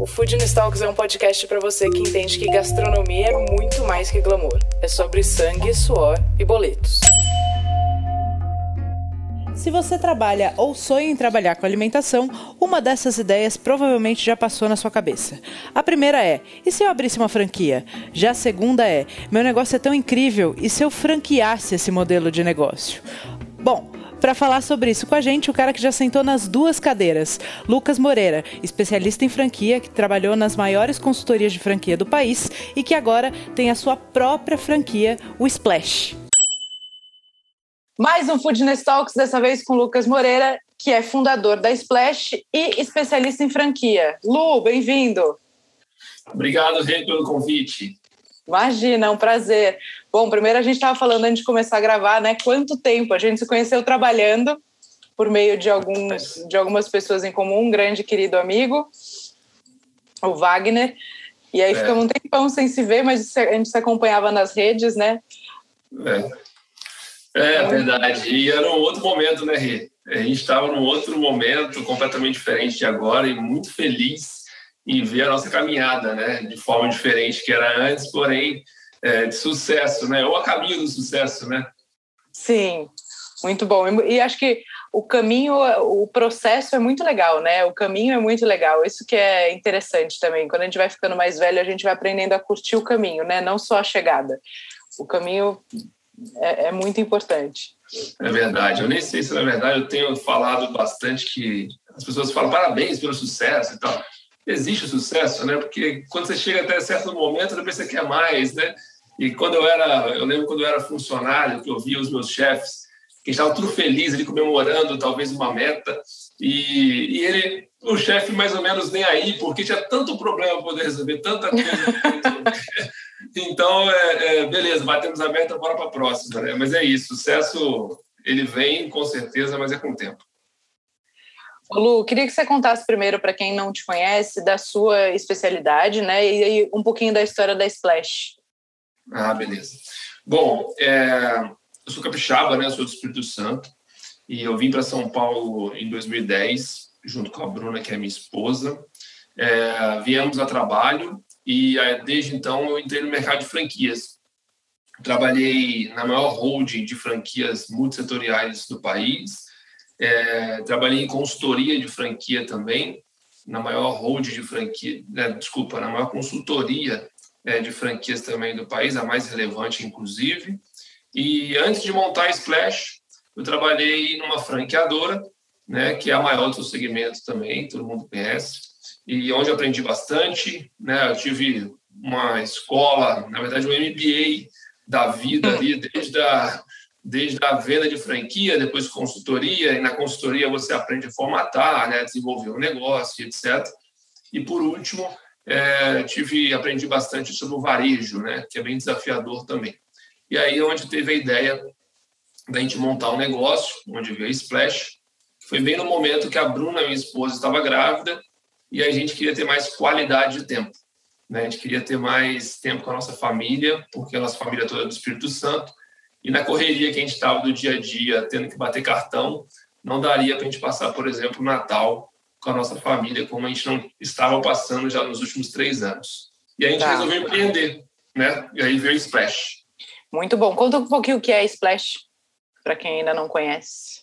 O Food Talks é um podcast para você que entende que gastronomia é muito mais que glamour. É sobre sangue, suor e boletos. Se você trabalha ou sonha em trabalhar com alimentação, uma dessas ideias provavelmente já passou na sua cabeça. A primeira é: e se eu abrisse uma franquia? Já a segunda é: meu negócio é tão incrível, e se eu franqueasse esse modelo de negócio? Bom, para falar sobre isso com a gente, o cara que já sentou nas duas cadeiras, Lucas Moreira, especialista em franquia, que trabalhou nas maiores consultorias de franquia do país e que agora tem a sua própria franquia, o Splash. Mais um Foodness Talks, dessa vez com Lucas Moreira, que é fundador da Splash e especialista em franquia. Lu, bem-vindo. Obrigado, Rê, pelo convite. Imagina, é um prazer. Bom, primeiro a gente estava falando antes de começar a gravar, né? Quanto tempo a gente se conheceu trabalhando por meio de alguns de algumas pessoas em comum, um grande querido amigo, o Wagner. E aí é. ficamos um tempão sem se ver, mas a gente se acompanhava nas redes, né? É, é verdade. E era um outro momento, né, Rê? A gente estava num outro momento completamente diferente de agora e muito feliz e ver a nossa caminhada, né, de forma diferente que era antes, porém é, de sucesso, né, ou a caminho do sucesso, né? Sim, muito bom. E acho que o caminho, o processo é muito legal, né? O caminho é muito legal. Isso que é interessante também. Quando a gente vai ficando mais velho, a gente vai aprendendo a curtir o caminho, né? Não só a chegada. O caminho é, é muito importante. É verdade. Eu nem sei se na verdade eu tenho falado bastante que as pessoas falam parabéns pelo sucesso e tal existe o sucesso, né? Porque quando você chega até certo momento, depois você quer mais, né? E quando eu era, eu lembro quando eu era funcionário, que eu via os meus chefes, que estavam tudo felizes ali comemorando talvez uma meta, e, e ele, o chefe mais ou menos nem aí, porque tinha tanto problema para poder resolver, tanta coisa. então, é, é, beleza, batemos a meta, bora para a próxima, né? Mas é isso, sucesso ele vem com certeza, mas é com o tempo. Lu, queria que você contasse primeiro para quem não te conhece da sua especialidade, né, e aí um pouquinho da história da Splash. Ah, beleza. Bom, é, eu sou capixaba, né, eu sou do Espírito Santo, e eu vim para São Paulo em 2010, junto com a Bruna, que é minha esposa. É, viemos a trabalho e desde então eu entrei no mercado de franquias. Trabalhei na maior holding de franquias multissetoriais do país, é, trabalhei em consultoria de franquia também, na maior hold de franquia, né, desculpa, na maior consultoria é, de franquias também do país, a mais relevante, inclusive. E antes de montar a Splash, eu trabalhei numa franqueadora, né, que é a maior do seu segmento também, todo mundo conhece, e onde aprendi bastante. Né, eu tive uma escola, na verdade, um MBA da vida ali, desde a desde a venda de franquia, depois consultoria, e na consultoria você aprende a formatar, né, desenvolver um negócio, etc. E por último, é, tive aprendi bastante sobre o varejo, né, que é bem desafiador também. E aí onde teve a ideia da gente montar um negócio, onde veio a Splash, foi bem no momento que a Bruna, minha esposa, estava grávida e a gente queria ter mais qualidade de tempo. Né? A gente queria ter mais tempo com a nossa família, porque a nossa família toda é do Espírito Santo, e na correria que a gente estava do dia a dia, tendo que bater cartão, não daria para a gente passar, por exemplo, o Natal com a nossa família, como a gente não estava passando já nos últimos três anos. E a gente tá. resolveu empreender, né? E aí veio Splash. Muito bom. Conta um pouquinho o que é Splash, para quem ainda não conhece.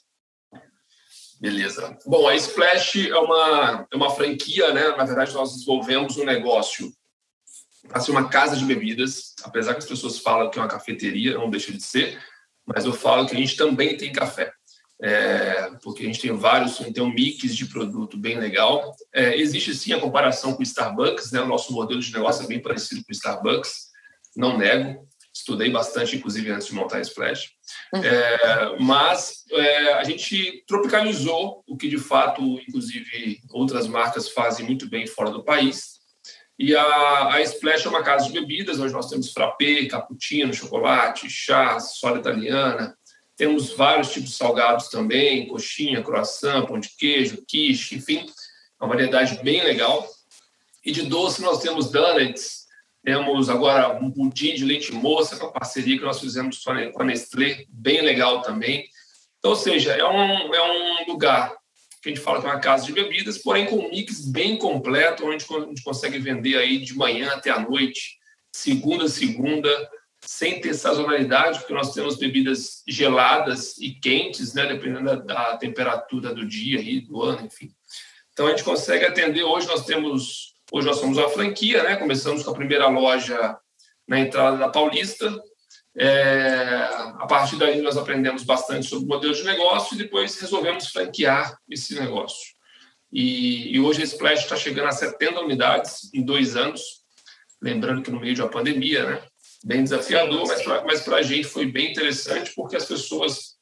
Beleza. Bom, a Splash é uma, é uma franquia, né? Na verdade, nós desenvolvemos um negócio para ser uma casa de bebidas, apesar que as pessoas falam que é uma cafeteria, não deixa de ser, mas eu falo que a gente também tem café. É, porque a gente tem vários, tem um mix de produto bem legal. É, existe sim a comparação com o Starbucks, né? o nosso modelo de negócio é bem parecido com o Starbucks, não nego, estudei bastante, inclusive, antes de montar a Splash. Uhum. É, mas é, a gente tropicalizou o que, de fato, inclusive, outras marcas fazem muito bem fora do país, E a, a Splash é uma casa de bebidas, onde nós temos frappé, cappuccino, chocolate, chá, soda italiana. Temos vários tipos de salgados também, coxinha, croissant, pão de queijo, quiche, enfim, uma variedade bem legal. E de doce nós temos donuts, temos agora um pudim de leite moça, com a parceria que nós fizemos com a Nestlé, bem legal também. Então, ou seja, é um, é um lugar que a gente fala que é uma casa de bebidas, porém com um mix bem completo, onde a gente consegue vender aí de manhã até a noite, segunda a segunda, sem ter sazonalidade, porque nós temos bebidas geladas e quentes, né, dependendo da, da temperatura do dia e do ano, enfim. Então a gente consegue atender. Hoje nós temos, hoje nós somos uma franquia, né? Começamos com a primeira loja na entrada da Paulista, é, a partir daí, nós aprendemos bastante sobre o modelo de negócio e depois resolvemos franquear esse negócio. E, e hoje a Splash está chegando a 70 unidades em dois anos, lembrando que no meio de uma pandemia, né? Bem desafiador, mas para a gente foi bem interessante porque as pessoas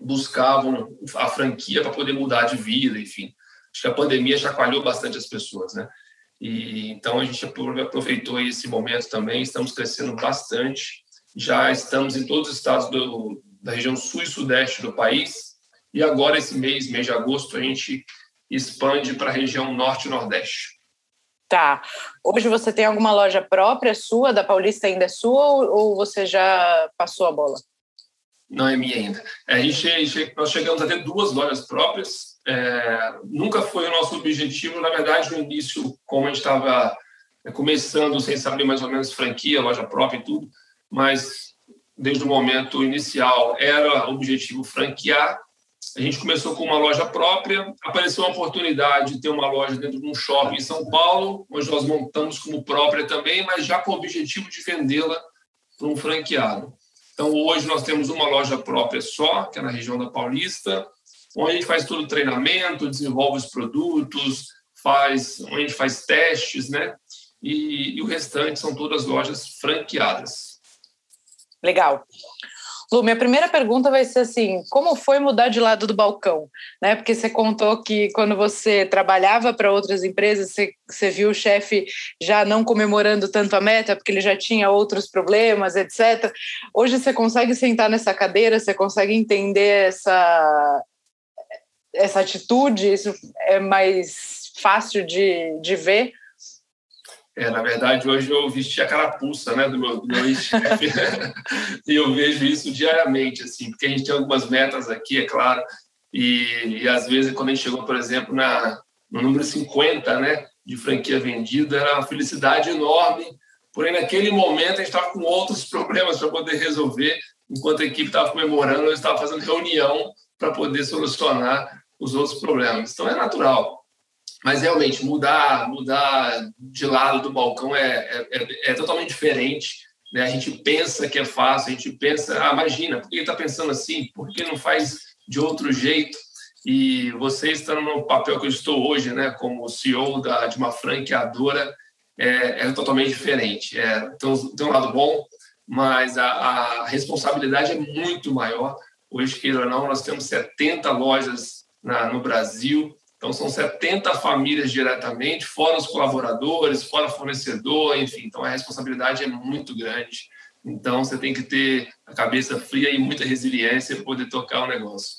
buscavam a franquia para poder mudar de vida, enfim. Acho que a pandemia chacoalhou bastante as pessoas, né? E então a gente aproveitou esse momento também, estamos crescendo bastante já estamos em todos os estados do, da região sul e sudeste do país, e agora, esse mês, mês de agosto, a gente expande para a região norte e nordeste. Tá. Hoje você tem alguma loja própria sua, da Paulista ainda é sua, ou você já passou a bola? Não é minha ainda. É, a gente, nós chegamos a ter duas lojas próprias. É, nunca foi o nosso objetivo, na verdade, no início, como a gente estava começando, sem saber mais ou menos franquia, loja própria e tudo, mas desde o momento inicial era o objetivo franquear. A gente começou com uma loja própria, apareceu uma oportunidade de ter uma loja dentro de um shopping em São Paulo, onde nós montamos como própria também, mas já com o objetivo de vendê-la para um franqueado. Então, hoje nós temos uma loja própria só, que é na região da Paulista, onde a gente faz todo o treinamento, desenvolve os produtos, faz, onde a gente faz testes, né? E, e o restante são todas lojas franqueadas. Legal. Lu, minha primeira pergunta vai ser assim: como foi mudar de lado do balcão? Né? Porque você contou que quando você trabalhava para outras empresas, você, você viu o chefe já não comemorando tanto a meta, porque ele já tinha outros problemas, etc. Hoje você consegue sentar nessa cadeira, você consegue entender essa, essa atitude, isso é mais fácil de, de ver? É, na verdade, hoje eu vesti a carapuça né, do meu, do meu chefe. E eu vejo isso diariamente, assim, porque a gente tem algumas metas aqui, é claro, e, e às vezes quando a gente chegou, por exemplo, na, no número 50 né, de franquia vendida, era uma felicidade enorme, porém naquele momento a gente estava com outros problemas para poder resolver, enquanto a equipe estava comemorando, eu estava fazendo reunião para poder solucionar os outros problemas. Então é natural, mas realmente mudar mudar de lado do balcão é, é, é, totalmente diferente. Né? A gente pensa que é fácil, a gente pensa, ah, imagina, por que está pensando assim? Por que não faz de outro jeito? E você estando no papel que eu estou hoje, né, como CEO da, de uma franqueadora, é, é totalmente diferente. É, tem, tem um lado bom, mas a, a responsabilidade é muito maior. Hoje, queira ou não, nós temos 70 lojas na, no Brasil, então, são 70 famílias diretamente, fora os colaboradores, fora fornecedor, enfim. Então, a responsabilidade é muito grande. Então, você tem que ter a cabeça fria e muita resiliência para poder tocar o negócio.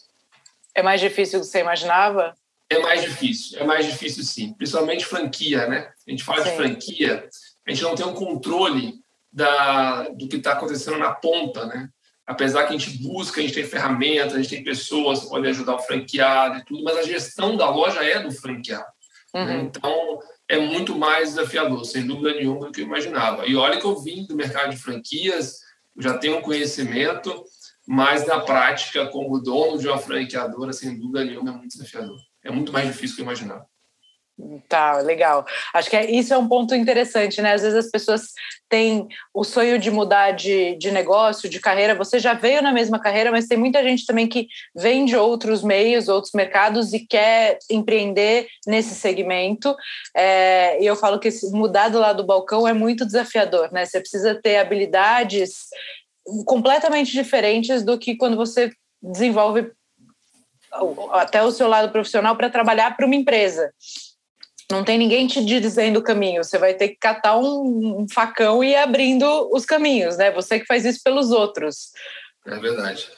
É mais difícil do que você imaginava? É mais difícil, é mais difícil sim. Principalmente franquia, né? A gente fala sim. de franquia, a gente não tem um controle da, do que está acontecendo na ponta, né? Apesar que a gente busca, a gente tem ferramentas, a gente tem pessoas que podem ajudar o franqueado e tudo, mas a gestão da loja é do franqueado. Né? Uhum. Né? Então, é muito mais desafiador, sem dúvida nenhuma, do que eu imaginava. E olha que eu vim do mercado de franquias, já tenho um conhecimento, mas na prática, como dono de uma franqueadora, sem dúvida nenhuma, é muito desafiador. É muito mais difícil do que eu imaginava. Tá, legal. Acho que é, isso é um ponto interessante, né? Às vezes as pessoas têm o sonho de mudar de, de negócio, de carreira. Você já veio na mesma carreira, mas tem muita gente também que vem de outros meios, outros mercados e quer empreender nesse segmento. É, e eu falo que mudar do lado do balcão é muito desafiador, né? Você precisa ter habilidades completamente diferentes do que quando você desenvolve até o seu lado profissional para trabalhar para uma empresa. Não tem ninguém te dizendo o caminho, você vai ter que catar um, um facão e ir abrindo os caminhos, né? Você que faz isso pelos outros. É verdade.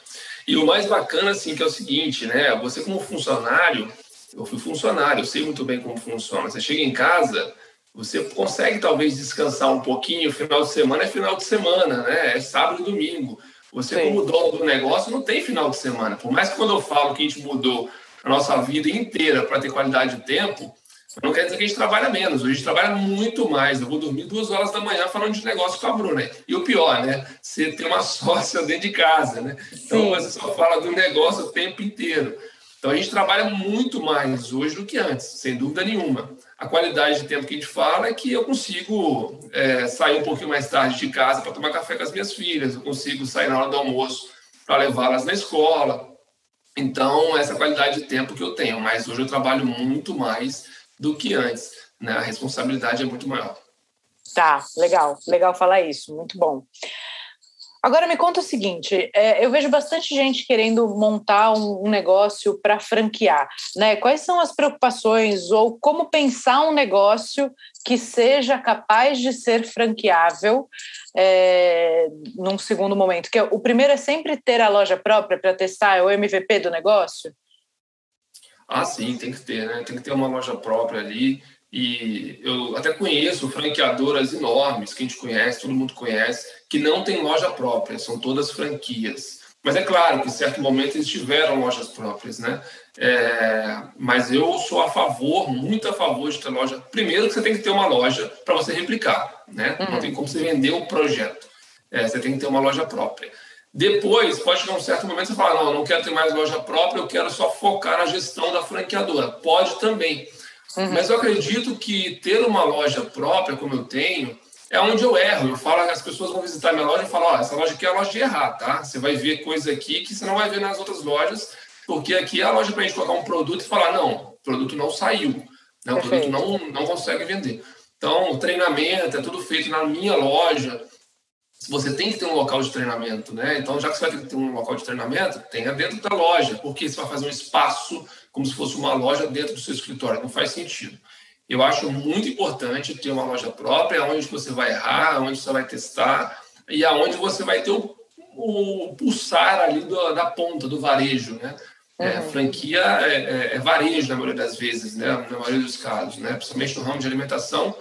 E o mais bacana, assim, que é o seguinte, né? Você como funcionário, eu fui funcionário, eu sei muito bem como funciona. Você chega em casa, você consegue talvez descansar um pouquinho, final de semana é final de semana, né? É sábado e domingo. Você, Sim. como dono do negócio, não tem final de semana. Por mais que quando eu falo que a gente mudou a nossa vida inteira para ter qualidade de tempo, não quer dizer que a gente trabalha menos. A gente trabalha muito mais. Eu vou dormir duas horas da manhã falando de negócio com a Bruna. E o pior, né? Você tem uma sócia dentro de casa, né? Então você só fala do negócio o tempo inteiro. Então a gente trabalha muito mais hoje do que antes, sem dúvida nenhuma. A qualidade de tempo que a gente fala é que eu consigo é, sair um pouquinho mais tarde de casa para tomar café com as minhas filhas, eu consigo sair na hora do almoço para levá-las na escola. Então, essa qualidade de tempo que eu tenho, mas hoje eu trabalho muito mais do que antes, né? A responsabilidade é muito maior. Tá, legal, legal falar isso, muito bom. Agora me conta o seguinte: é, eu vejo bastante gente querendo montar um, negócio para franquear, né? Quais são as preocupações ou como pensar um negócio que seja capaz de ser franqueável é, num segundo momento? Que é, o primeiro é sempre ter a loja própria para testar é o MVP do negócio. Ah, sim, tem que ter, né? Tem que ter uma loja própria ali. E eu até conheço franqueadoras enormes que a gente conhece, todo mundo conhece, que não tem loja própria, são todas franquias. Mas é claro que em certo momento eles tiveram lojas próprias, né? É, mas eu sou a favor, muito a favor de ter loja. Primeiro que você tem que ter uma loja para você replicar, né? Uhum. Não tem como você vender um projeto. É, você tem que ter uma loja própria. Depois, pode chegar um certo momento você falar, não, não quero ter mais loja própria, eu quero só focar na gestão da franqueadora. Pode também. Uhum. Mas eu acredito que ter uma loja própria, como eu tenho, é onde eu erro. Eu falo, as pessoas vão visitar minha loja e falam, ó, oh, essa loja aqui é a loja de errar, tá? Você vai ver coisa aqui que você não vai ver nas outras lojas, porque aqui é a loja para a gente colocar um produto e falar, não, o produto não saiu, né? o produto não, não consegue vender. Então, o treinamento é tudo feito na minha loja. Você tem que ter um local de treinamento, né? Então, já que você vai ter um local de treinamento, tenha dentro da loja, porque você vai fazer um espaço como se fosse uma loja dentro do seu escritório. Não faz sentido. Eu acho muito importante ter uma loja própria, onde você vai errar, onde você vai testar e aonde você vai ter o, o pulsar ali do, da ponta do varejo, né? É, uhum. franquia é, é, é, varejo na maioria das vezes, né? Na maioria dos casos, né? Principalmente no ramo de alimentação,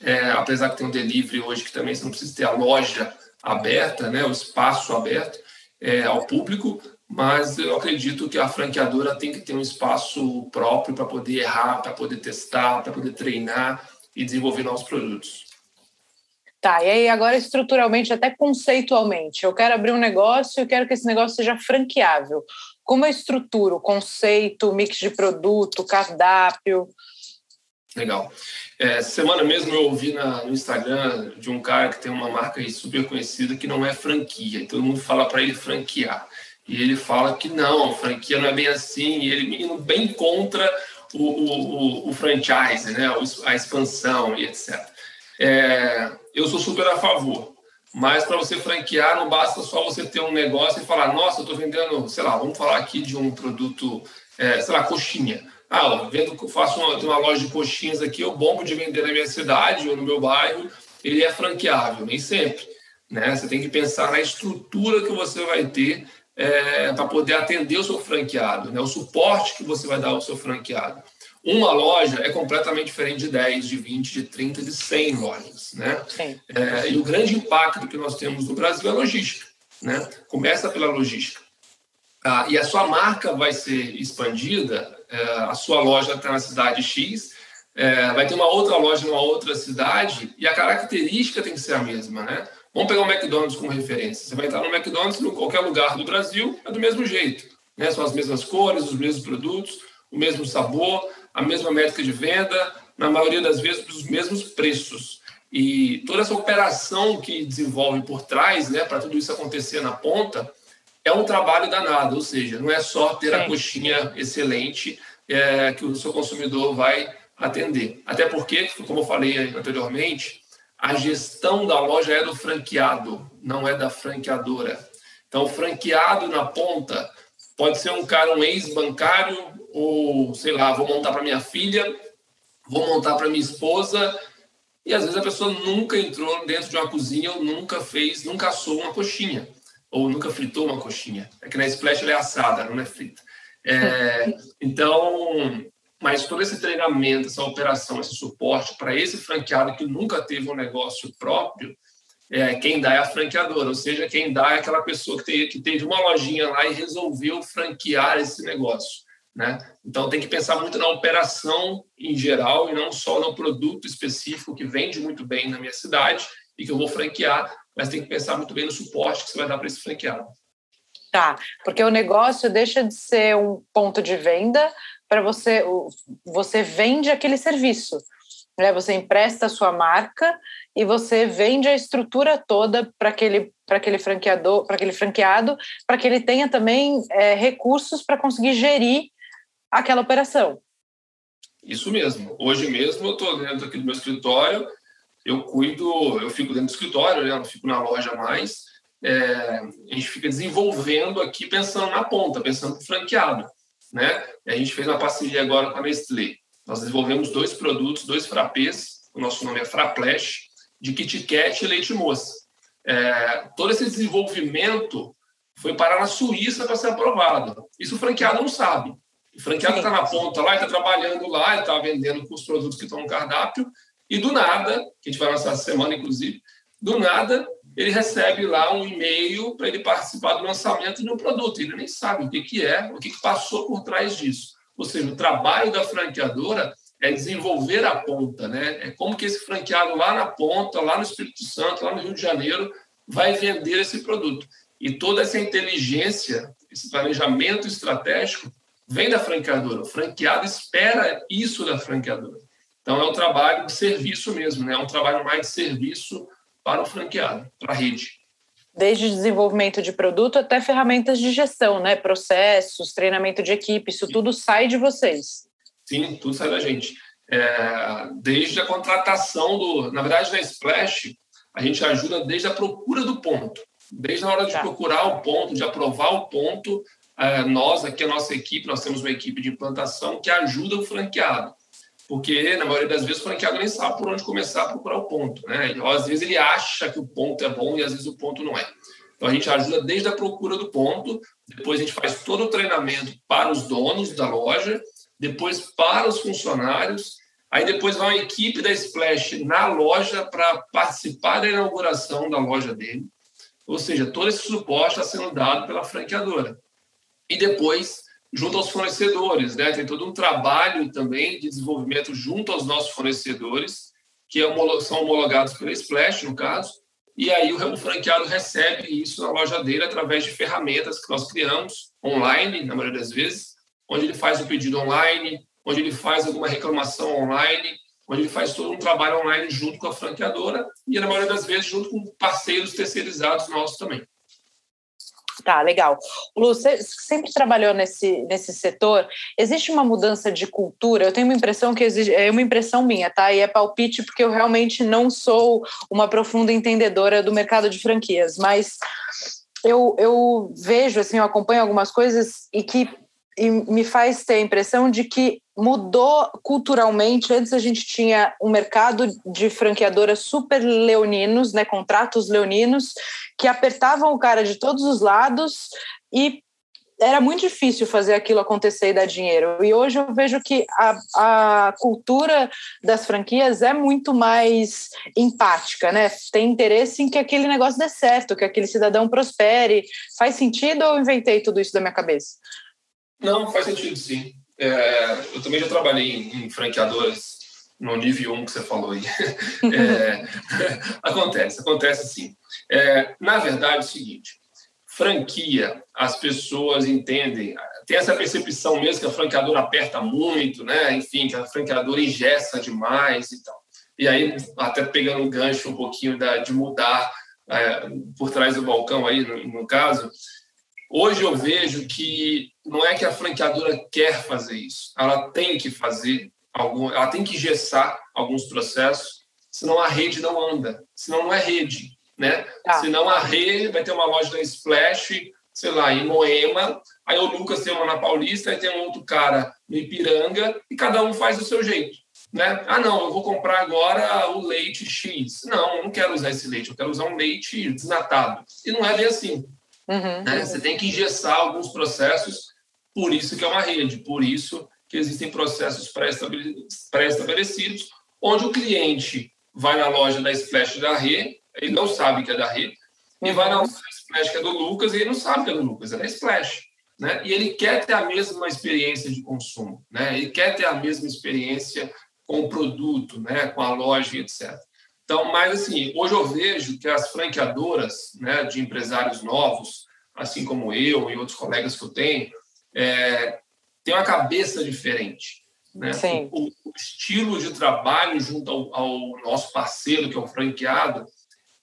é, apesar que tem um delivery hoje que também você não precisa ter a loja aberta, né? O espaço aberto é, ao público, mas eu acredito que a franqueadora tem que ter um espaço próprio para poder errar, para poder testar, para poder treinar e desenvolver novos produtos. Tá, e aí agora estruturalmente, até conceitualmente, eu quero abrir um negócio e quero que esse negócio seja franqueável. Como eu estruturo o conceito, mix de produto, cardápio? Legal. É, semana mesmo eu ouvi na, no Instagram de um cara que tem uma marca super conhecida que não é franquia, e todo mundo fala para ele franquear. E ele fala que não, franquia não é bem assim, e ele indo bem contra o, o, o, franchise, né? a expansão e etc. É, eu sou super a favor, mas para você franquear não basta só você ter um negócio e falar, nossa, eu estou vendendo, sei lá, vamos falar aqui de um produto, é, sei lá, coxinha. Ah, eu vendo, faço uma, uma loja de coxinhas aqui, eu bombo de vender na minha cidade ou no meu bairro, ele é franqueável, nem sempre. Né? Você tem que pensar na estrutura que você vai ter é, para poder atender o seu franqueado, né? o suporte que você vai dar ao seu franqueado. Uma loja é completamente diferente de 10, de 20, de 30, de 100 lojas. Né? É, e o grande impacto que nós temos no Brasil é a logística. Né? Começa pela logística. Ah, e a sua marca vai ser expandida, é, a sua loja está na cidade X, é, vai ter uma outra loja numa outra cidade, e a característica tem que ser a mesma. Né? Vamos pegar o McDonald's como referência. Você vai entrar no McDonald's em qualquer lugar do Brasil, é do mesmo jeito. Né? São as mesmas cores, os mesmos produtos, o mesmo sabor, a mesma métrica de venda, na maioria das vezes os mesmos preços. E toda essa operação que desenvolve por trás, né, para tudo isso acontecer na ponta, é um trabalho danado. Ou seja, não é só ter a coxinha excelente é, que o seu consumidor vai atender. Até porque, como eu falei anteriormente, a gestão da loja é do franqueado, não é da franqueadora. Então, o franqueado na ponta pode ser um cara, um ex-bancário, ou sei lá, vou montar para minha filha, vou montar para minha esposa e às vezes a pessoa nunca entrou dentro de uma cozinha ou nunca fez, nunca assou uma coxinha ou nunca fritou uma coxinha. É que na Splash ela é assada, não é frita. É, então, mas todo esse treinamento, essa operação, esse suporte para esse franqueado que nunca teve um negócio próprio, é, quem dá é a franqueadora, ou seja, quem dá é aquela pessoa que, tem, que teve uma lojinha lá e resolveu franquear esse negócio. Né? Então tem que pensar muito na operação em geral e não só no produto específico que vende muito bem na minha cidade e que eu vou franquear, mas tem que pensar muito bem no suporte que você vai dar para esse franqueado. Tá, porque o negócio deixa de ser um ponto de venda para você, você vende aquele serviço. Né? Você empresta a sua marca e você vende a estrutura toda para aquele, aquele franqueador, para aquele franqueado, para que ele tenha também é, recursos para conseguir gerir aquela operação. Isso mesmo. Hoje mesmo eu estou dentro aqui do meu escritório, eu cuido, eu fico dentro do escritório, né? eu não fico na loja mais. É, a gente fica desenvolvendo aqui pensando na ponta, pensando no franqueado. Né? A gente fez uma parceria agora com a Nestlé. Nós desenvolvemos dois produtos, dois frappés, o nosso nome é Fraplash, de Kit Kat e leite moça. É, todo esse desenvolvimento foi parar na Suíça para ser aprovado. Isso o franqueado não sabe. O franqueado está na ponta lá, está trabalhando lá, está vendendo com os produtos que estão no cardápio, e do nada, que a gente vai lançar essa semana, inclusive, do nada ele recebe lá um e-mail para ele participar do lançamento de um produto. Ele nem sabe o que, que é, o que, que passou por trás disso. Ou seja, o trabalho da franqueadora é desenvolver a ponta, né? É como que esse franqueado lá na ponta, lá no Espírito Santo, lá no Rio de Janeiro, vai vender esse produto. E toda essa inteligência, esse planejamento estratégico vem da franqueadora. O franqueado espera isso da franqueadora. Então, é um trabalho de serviço mesmo, né? é um trabalho mais de serviço para o franqueado, para a rede. Desde desenvolvimento de produto até ferramentas de gestão, né? processos, treinamento de equipe, isso tudo sai de vocês. Sim, tudo sai da gente. É, desde a contratação do. Na verdade, na Splash, a gente ajuda desde a procura do ponto. Desde a hora de tá. procurar o ponto, de aprovar o ponto, é, nós, aqui, a nossa equipe, nós temos uma equipe de implantação que ajuda o franqueado. Porque, na maioria das vezes, o franqueado nem sabe por onde começar a procurar o ponto. Né? E, às vezes ele acha que o ponto é bom e às vezes o ponto não é. Então, a gente ajuda desde a procura do ponto, depois a gente faz todo o treinamento para os donos da loja, depois para os funcionários, aí depois vai uma equipe da Splash na loja para participar da inauguração da loja dele. Ou seja, todo esse suporte está sendo dado pela franqueadora e depois junto aos fornecedores, né? Tem todo um trabalho também de desenvolvimento junto aos nossos fornecedores, que são homologados pela Splash, no caso, e aí o franqueado recebe isso na loja dele através de ferramentas que nós criamos online, na maioria das vezes, onde ele faz o pedido online, onde ele faz alguma reclamação online, onde ele faz todo um trabalho online junto com a franqueadora e, na maioria das vezes, junto com parceiros terceirizados nossos também. Tá, legal. Lu, você sempre trabalhou nesse, nesse setor. Existe uma mudança de cultura? Eu tenho uma impressão que existe, é uma impressão minha, tá? E é palpite porque eu realmente não sou uma profunda entendedora do mercado de franquias, mas eu, eu vejo, assim, eu acompanho algumas coisas e que e me faz ter a impressão de que mudou culturalmente. Antes a gente tinha um mercado de franqueadoras super leoninos, né, contratos leoninos, que apertavam o cara de todos os lados e era muito difícil fazer aquilo acontecer e dar dinheiro. E hoje eu vejo que a, a cultura das franquias é muito mais empática, né? Tem interesse em que aquele negócio dê certo, que aquele cidadão prospere. Faz sentido ou eu inventei tudo isso da minha cabeça? Não, faz sentido sim. É, eu também já trabalhei em, em franqueadoras no nível 1 que você falou aí. É, acontece, acontece sim. É, na verdade, é o seguinte: franquia, as pessoas entendem, tem essa percepção mesmo que a franqueadora aperta muito, né? Enfim, que a franqueadora ingessa demais e tal. E aí, até pegando um gancho um pouquinho da, de mudar é, por trás do balcão aí, no, no caso, Hoje eu vejo que não é que a franqueadora quer fazer isso, ela tem que fazer algum, ela tem que engessar alguns processos, senão a rede não anda, senão não é rede, né? Ah. Senão a rede vai ter uma loja da Splash, sei lá, em Moema, aí o Lucas tem uma na Paulista, aí tem um outro cara no Ipiranga, e cada um faz do seu jeito. Né? Ah, não, eu vou comprar agora o leite X. Não, eu não quero usar esse leite, eu quero usar um leite desnatado. E não é bem assim. Uhum. Né? Você tem que engessar alguns processos, por isso que é uma rede, por isso que existem processos pré-estabelecidos, onde o cliente vai na loja da Splash da Rê, ele não sabe que é da Rê, e vai na loja da Splash que é do Lucas, e ele não sabe que é do Lucas, é da Splash. Né? E ele quer ter a mesma experiência de consumo, né? ele quer ter a mesma experiência com o produto, né? com a loja, etc. Então, mas assim, hoje eu vejo que as franqueadoras né, de empresários novos, assim como eu e outros colegas que eu tenho, é, têm uma cabeça diferente. Né? O, o, estilo de trabalho junto ao, ao, nosso parceiro, que é o franqueado,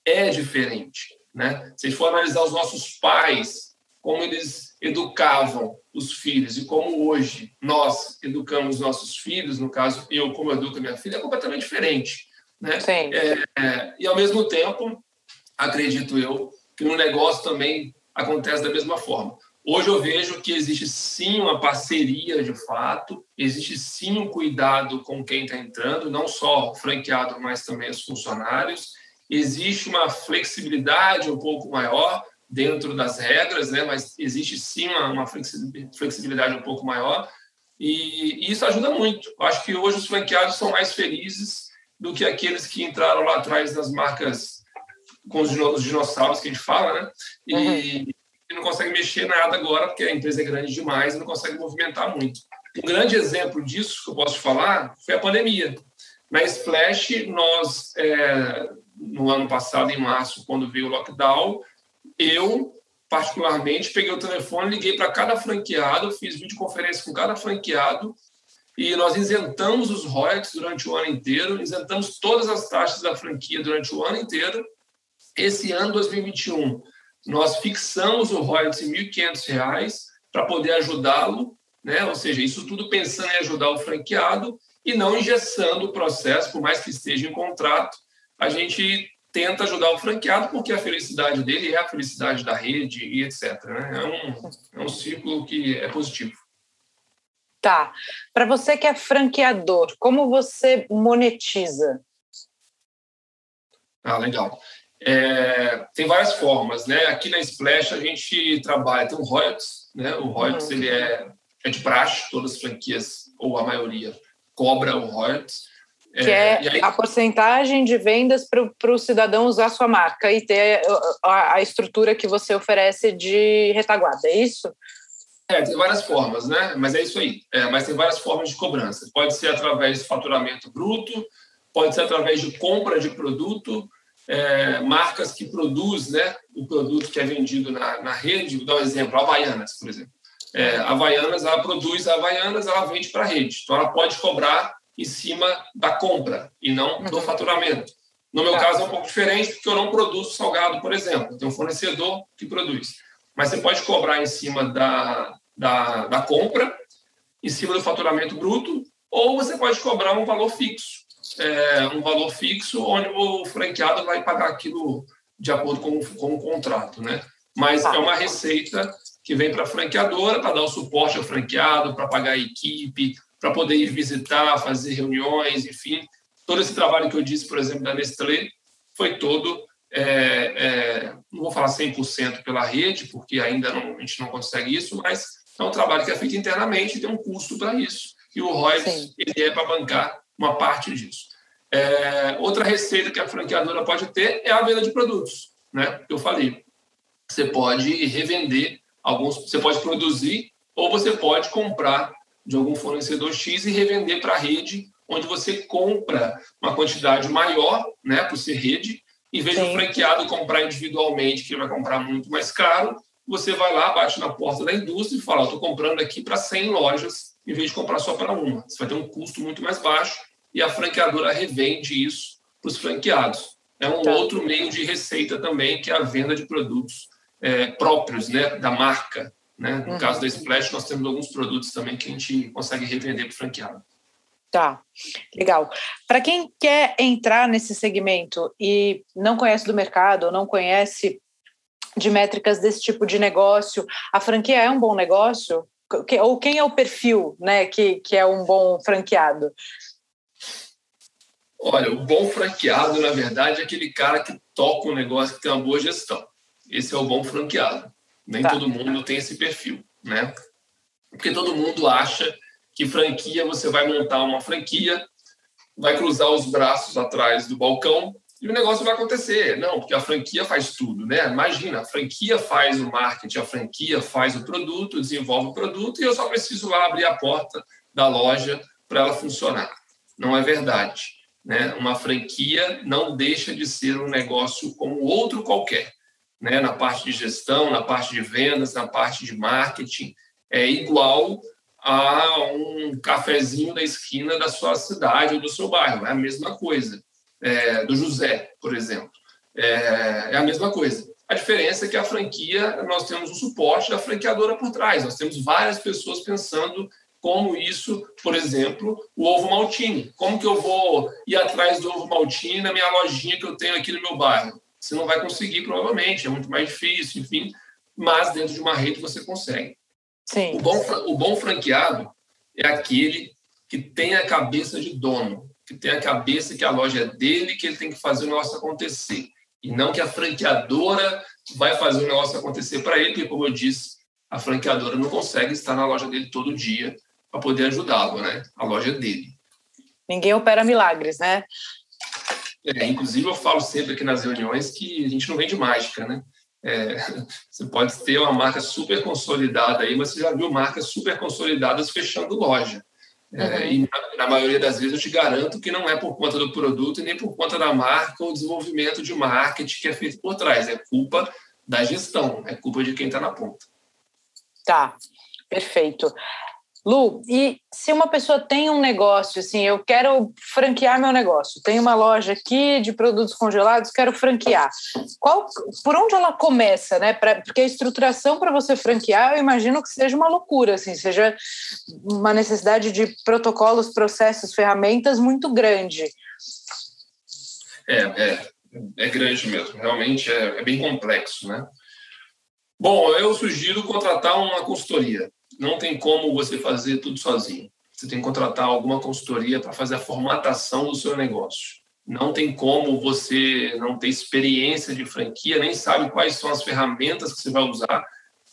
é diferente. Né? Se a gente for analisar os nossos pais, como eles educavam os filhos e como hoje nós educamos nossos filhos, no caso eu como educo minha filha, é completamente diferente. Né? É, é, e, ao mesmo tempo, acredito eu, que no negócio também acontece da mesma forma. Hoje eu vejo que existe sim uma parceria de fato, existe sim um cuidado com quem está entrando, não só o franqueado, mas também os funcionários. Existe uma flexibilidade um pouco maior dentro das regras, né? mas existe sim uma, uma flexibilidade um pouco maior e, e isso ajuda muito. Eu acho que hoje os franqueados são mais felizes do que aqueles que entraram lá atrás das marcas com os dinossauros que a gente fala, né? E, uhum. não consegue mexer nada agora porque a empresa é grande demais e não consegue movimentar muito. Um grande exemplo disso que eu posso falar foi a pandemia. Na Splash, nós, é, no ano passado, em março, quando veio o lockdown, eu, particularmente, peguei o telefone, liguei para cada franqueado, fiz videoconferência com cada franqueado e nós isentamos os royalties durante o ano inteiro, isentamos todas as taxas da franquia durante o ano inteiro. Esse ano, 2021, nós fixamos o royalties em R$ 1.500 para poder ajudá-lo, né? ou seja, isso tudo pensando em ajudar o franqueado e não engessando o processo, por mais que esteja em contrato, a gente tenta ajudar o franqueado porque a felicidade dele é a felicidade da rede e etc. Né? É, um, é um ciclo que é positivo. Tá. Para você que é franqueador, como você monetiza? Ah, legal. É, tem várias formas, né? Aqui na Splash a gente trabalha, tem o royalties, né? O royalties uhum. ele é, é de praxe, todas as franquias, ou a maioria, cobra o royalties. Que é, é aí... a porcentagem de vendas para o cidadão usar sua marca e ter a, a estrutura que você oferece de retaguarda, é isso? É, tem várias formas, né? Mas é isso aí. É, mas tem várias formas de cobrança. Pode ser através de faturamento bruto, pode ser através de compra de produto, é, marcas que produzem né, o produto que é vendido na, na rede. Vou dar um exemplo, Havaianas, por exemplo. É, Havaianas, ela produz Havaianas, ela vende para a rede. Então, ela pode cobrar em cima da compra e não do uhum. faturamento. No meu tá. caso é um pouco diferente, porque eu não produzo salgado, por exemplo. Tem um fornecedor que produz. Mas você pode cobrar em cima da, da, da compra em cima do faturamento bruto, ou você pode cobrar um valor fixo. É, um valor fixo onde o franqueado vai pagar aquilo de acordo com, com o contrato, né? Mas é uma receita que vem para a franqueadora para dar o suporte ao franqueado, para pagar a equipe, para poder ir visitar, fazer reuniões, enfim. Todo esse trabalho que eu disse, por exemplo, da Nestlé, foi todo é, é, não vou falar 100% pela rede, porque ainda não, a gente não consegue isso, mas é um trabalho que é feito internamente e tem um custo para isso. E o royalties ele é para bancar uma parte disso. É, outra receita que a franqueadora pode ter é a venda de produtos, né? Eu falei, você pode revender alguns, você pode produzir ou você pode comprar de algum fornecedor X e revender para a rede, onde você compra uma quantidade maior, né, por ser rede, em vez Sim. do franqueado comprar individualmente, que vai comprar muito mais caro, você vai lá, bate na porta da indústria e fala: estou comprando aqui para 100 lojas, em vez de comprar só para uma. Você vai ter um custo muito mais baixo e a franqueadora revende isso para os franqueados. É um tá. outro meio de receita também, que é a venda de produtos é, próprios né, da marca. Né? No uhum. caso da Splash, nós temos alguns produtos também que a gente consegue revender para o franqueado. Tá, legal. Para quem quer entrar nesse segmento e não conhece do mercado, não conhece de métricas desse tipo de negócio, a franquia é um bom negócio? Ou quem é o perfil né, que, que é um bom franqueado? Olha, o bom franqueado, na verdade, é aquele cara que toca um negócio que tem uma boa gestão. Esse é o bom franqueado. Nem tá. todo mundo tem esse perfil, né? Porque todo mundo acha que franquia você vai montar uma franquia, vai cruzar os braços atrás do balcão e o negócio vai acontecer. Não, porque a franquia faz tudo, né? Imagina, a franquia faz o marketing, a franquia faz o produto, desenvolve o produto e eu só preciso lá abrir a porta da loja para ela funcionar. Não é verdade. Né? Uma franquia não deixa de ser um negócio como outro qualquer. Né? Na parte de gestão, na parte de vendas, na parte de marketing, é igual a um cafezinho da esquina da sua cidade ou do seu bairro. É a mesma coisa. É, do José, por exemplo. É, é, a mesma coisa. A diferença é que a franquia, nós temos o suporte da franqueadora por trás. Nós temos várias pessoas pensando como isso, por exemplo, o ovo maltine. Como que eu vou ir atrás do ovo maltine na minha lojinha que eu tenho aqui no meu bairro? Você não vai conseguir, provavelmente, é muito mais difícil, enfim, mas dentro de uma rede você consegue. Sim. O bom, o bom franqueado é aquele que tem a cabeça de dono, que tem a cabeça que a loja é dele, que ele tem que fazer o negócio acontecer. E não que a franqueadora vai fazer o negócio acontecer para ele, porque, como eu disse, a franqueadora não consegue estar na loja dele todo dia para poder ajudá-lo, né? A loja é dele. Ninguém opera milagres, né? É, inclusive, eu falo sempre aqui nas reuniões que a gente não vende mágica, né? É, você pode ter uma marca super consolidada aí, mas você já viu marcas super consolidadas fechando loja. É. E na, na, maioria das vezes eu te garanto que não é por conta do produto e nem por conta da marca ou desenvolvimento de marketing que é feito por trás. É culpa da gestão, é culpa de quem está na ponta. Tá, perfeito. Lu, e se uma pessoa tem um negócio, assim, eu quero franquear meu negócio, tem uma loja aqui de produtos congelados, quero franquear. Qual, por onde ela começa, né? Pra, porque a estruturação para você franquear, eu imagino que seja uma loucura, assim, seja uma necessidade de protocolos, processos, ferramentas muito grande. É, é, é grande mesmo, realmente é, é bem complexo, né? Bom, eu sugiro contratar uma consultoria não tem como você fazer tudo sozinho. Você tem que contratar alguma consultoria para fazer a formatação do seu negócio. Não tem como você não ter experiência de franquia, nem sabe quais são as ferramentas que você vai usar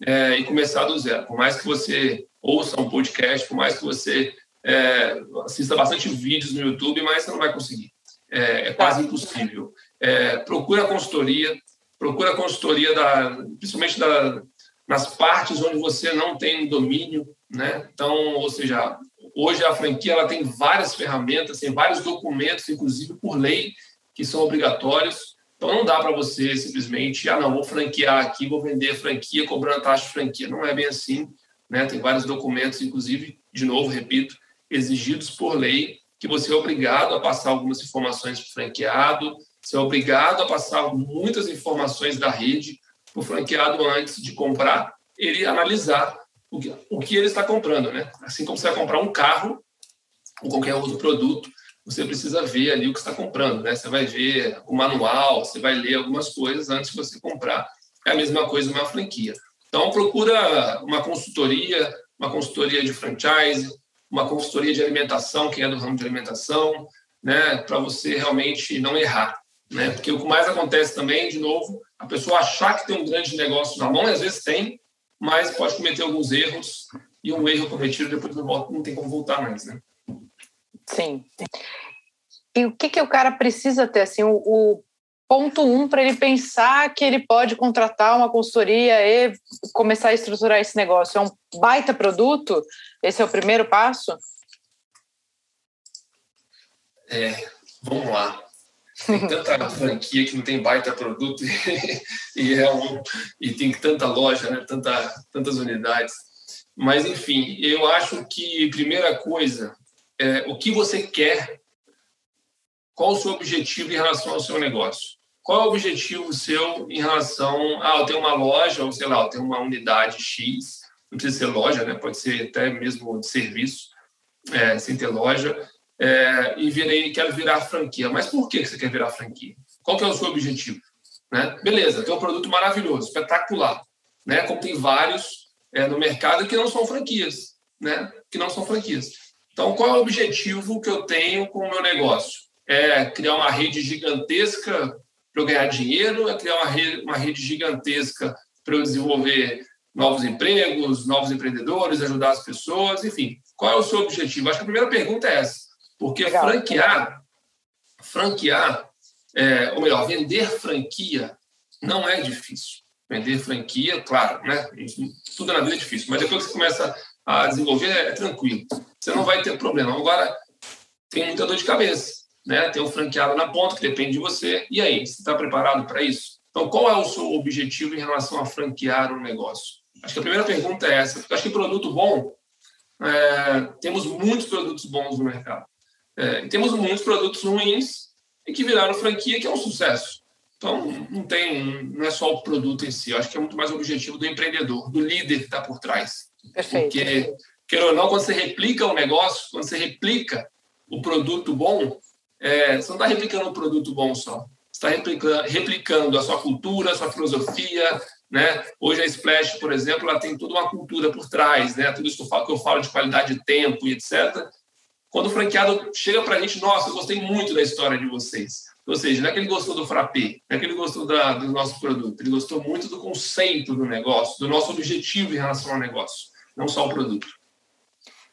é, e começar do zero. Por mais que você ouça um podcast, por mais que você é, assista bastante vídeos no YouTube, mas você não vai conseguir. É, é quase impossível. É, procura a consultoria, procura a consultoria da, principalmente da, nas partes onde você não tem domínio, né? Então, ou seja, hoje a franquia ela tem várias ferramentas, tem vários documentos, inclusive por lei, que são obrigatórios. Então, não dá para você simplesmente, ah, não, vou franquear aqui, vou vender franquia cobrando taxa de franquia. Não é bem assim, né? Tem vários documentos, inclusive, de novo, repito, exigidos por lei, que você é obrigado a passar algumas informações para o franqueado, você é obrigado a passar muitas informações da rede, o franqueado, antes de comprar, ele analisar o que, o que ele está comprando. Né? Assim como você vai comprar um carro ou qualquer outro produto, você precisa ver ali o que está comprando. Né? Você vai ver o manual, você vai ler algumas coisas antes de você comprar. É a mesma coisa uma franquia. Então, procura uma consultoria, uma consultoria de franchise, uma consultoria de alimentação, quem é do ramo de alimentação, né, para você realmente não errar. Né? Porque o que mais acontece também, de novo, a pessoa achar que tem um grande negócio na mão, e às vezes tem, mas pode cometer alguns erros, e um erro cometido depois não, volta, não tem como voltar mais, né? Sim. E o que, que o cara precisa ter, assim, o, o ponto um para ele pensar que ele pode contratar uma consultoria e começar a estruturar esse negócio? É um baita produto? Esse é o primeiro passo? É, vamos lá. Tem tanta franquia que não tem baita produto e, e, é um, e tem tanta loja, né? tanta, tantas unidades. Mas, enfim, eu acho que, primeira coisa, é, o que você quer, qual o seu objetivo em relação ao seu negócio? Qual é o objetivo seu em relação a, ah, eu tenho uma loja, ou sei lá, eu tenho uma unidade X, não precisa ser loja, né? pode ser até mesmo de serviço, é, sem ter loja, é, e virei, quero virar franquia. Mas por que você quer virar franquia? Qual que é o seu objetivo? Né? Beleza, tem um produto maravilhoso, espetacular, né? Como tem vários é, no mercado que não são franquias, né? Que não são franquias. Então, qual é o objetivo que eu tenho com o meu negócio? é criar uma rede gigantesca para eu ganhar dinheiro, é criar uma rede, uma rede gigantesca para eu desenvolver novos empregos, novos empreendedores, ajudar as pessoas, enfim. Qual é o seu objetivo? Acho que a primeira pergunta é essa. Porque Legal. franquear, franquear, é, ou melhor, vender franquia não é difícil. Vender franquia, claro, né? Tudo na vida é difícil, mas depois que você começa a desenvolver, é tranquilo. Você não vai ter problema. Agora, tem muita dor de cabeça, né? Tem um franqueado na ponta que depende de você. E aí, você está preparado para isso? Então, qual é o seu objetivo em relação a franquear um negócio? Acho que a primeira pergunta é essa. Acho que produto bom, é, temos muitos produtos bons no mercado. É, temos muitos produtos ruins e que viraram franquia, que é um sucesso. Então, não tem, não é só o produto em si. acho que é muito mais o objetivo do empreendedor, do líder que está por trás. Perfeito. Porque, queira ou não, quando você replica o um negócio, quando você replica o produto bom, é, você não está replicando um produto bom só. Você está replicando, replicando a sua cultura, a sua filosofia, né? Hoje a Splash, por exemplo, ela tem toda uma cultura por trás, né? tudo isso que eu falo, que eu falo de qualidade de tempo e etc. Quando o franqueado chega para a gente, nossa, eu gostei muito da história de vocês. Ou seja, não é que ele gostou do frappé, não é que ele gostou da, do nosso produto, ele gostou muito do conceito do negócio, do nosso objetivo em relação ao negócio, não só o produto.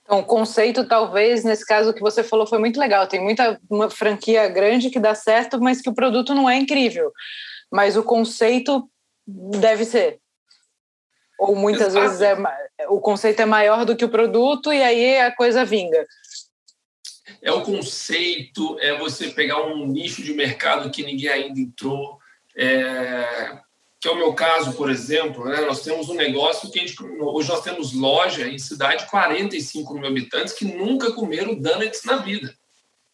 Então, o conceito, talvez, nesse caso que você falou, foi muito legal. Tem muita uma franquia grande que dá certo, mas que o produto não é incrível. Mas o conceito deve ser. Ou muitas Exato. vezes é, o conceito é maior do que o produto e aí a coisa vinga. É o conceito, é você pegar um nicho de mercado que ninguém ainda entrou, é, que é o meu caso, por exemplo. Né? Nós temos um negócio que gente, hoje nós temos loja em cidade de 45 mil habitantes que nunca comeram donuts na vida.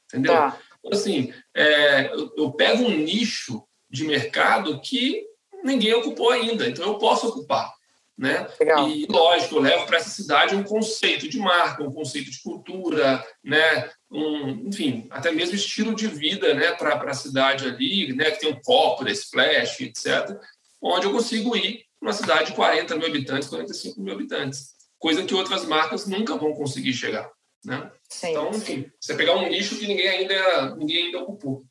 Entendeu? Tá. Então, assim, é, eu, eu pego um nicho de mercado que ninguém ocupou ainda, então eu posso ocupar. Né? Legal. E lógico, eu levo para essa cidade um conceito de marca, um conceito de cultura, né? um, enfim, até mesmo estilo de vida né? para a cidade ali, né? que tem um copo da Splash, etc., onde eu consigo ir uma cidade de 40 mil habitantes, 45 mil habitantes, coisa que outras marcas nunca vão conseguir chegar. Né? Sim, então, enfim, você pegar um nicho que ninguém ainda, ninguém ainda ocupou.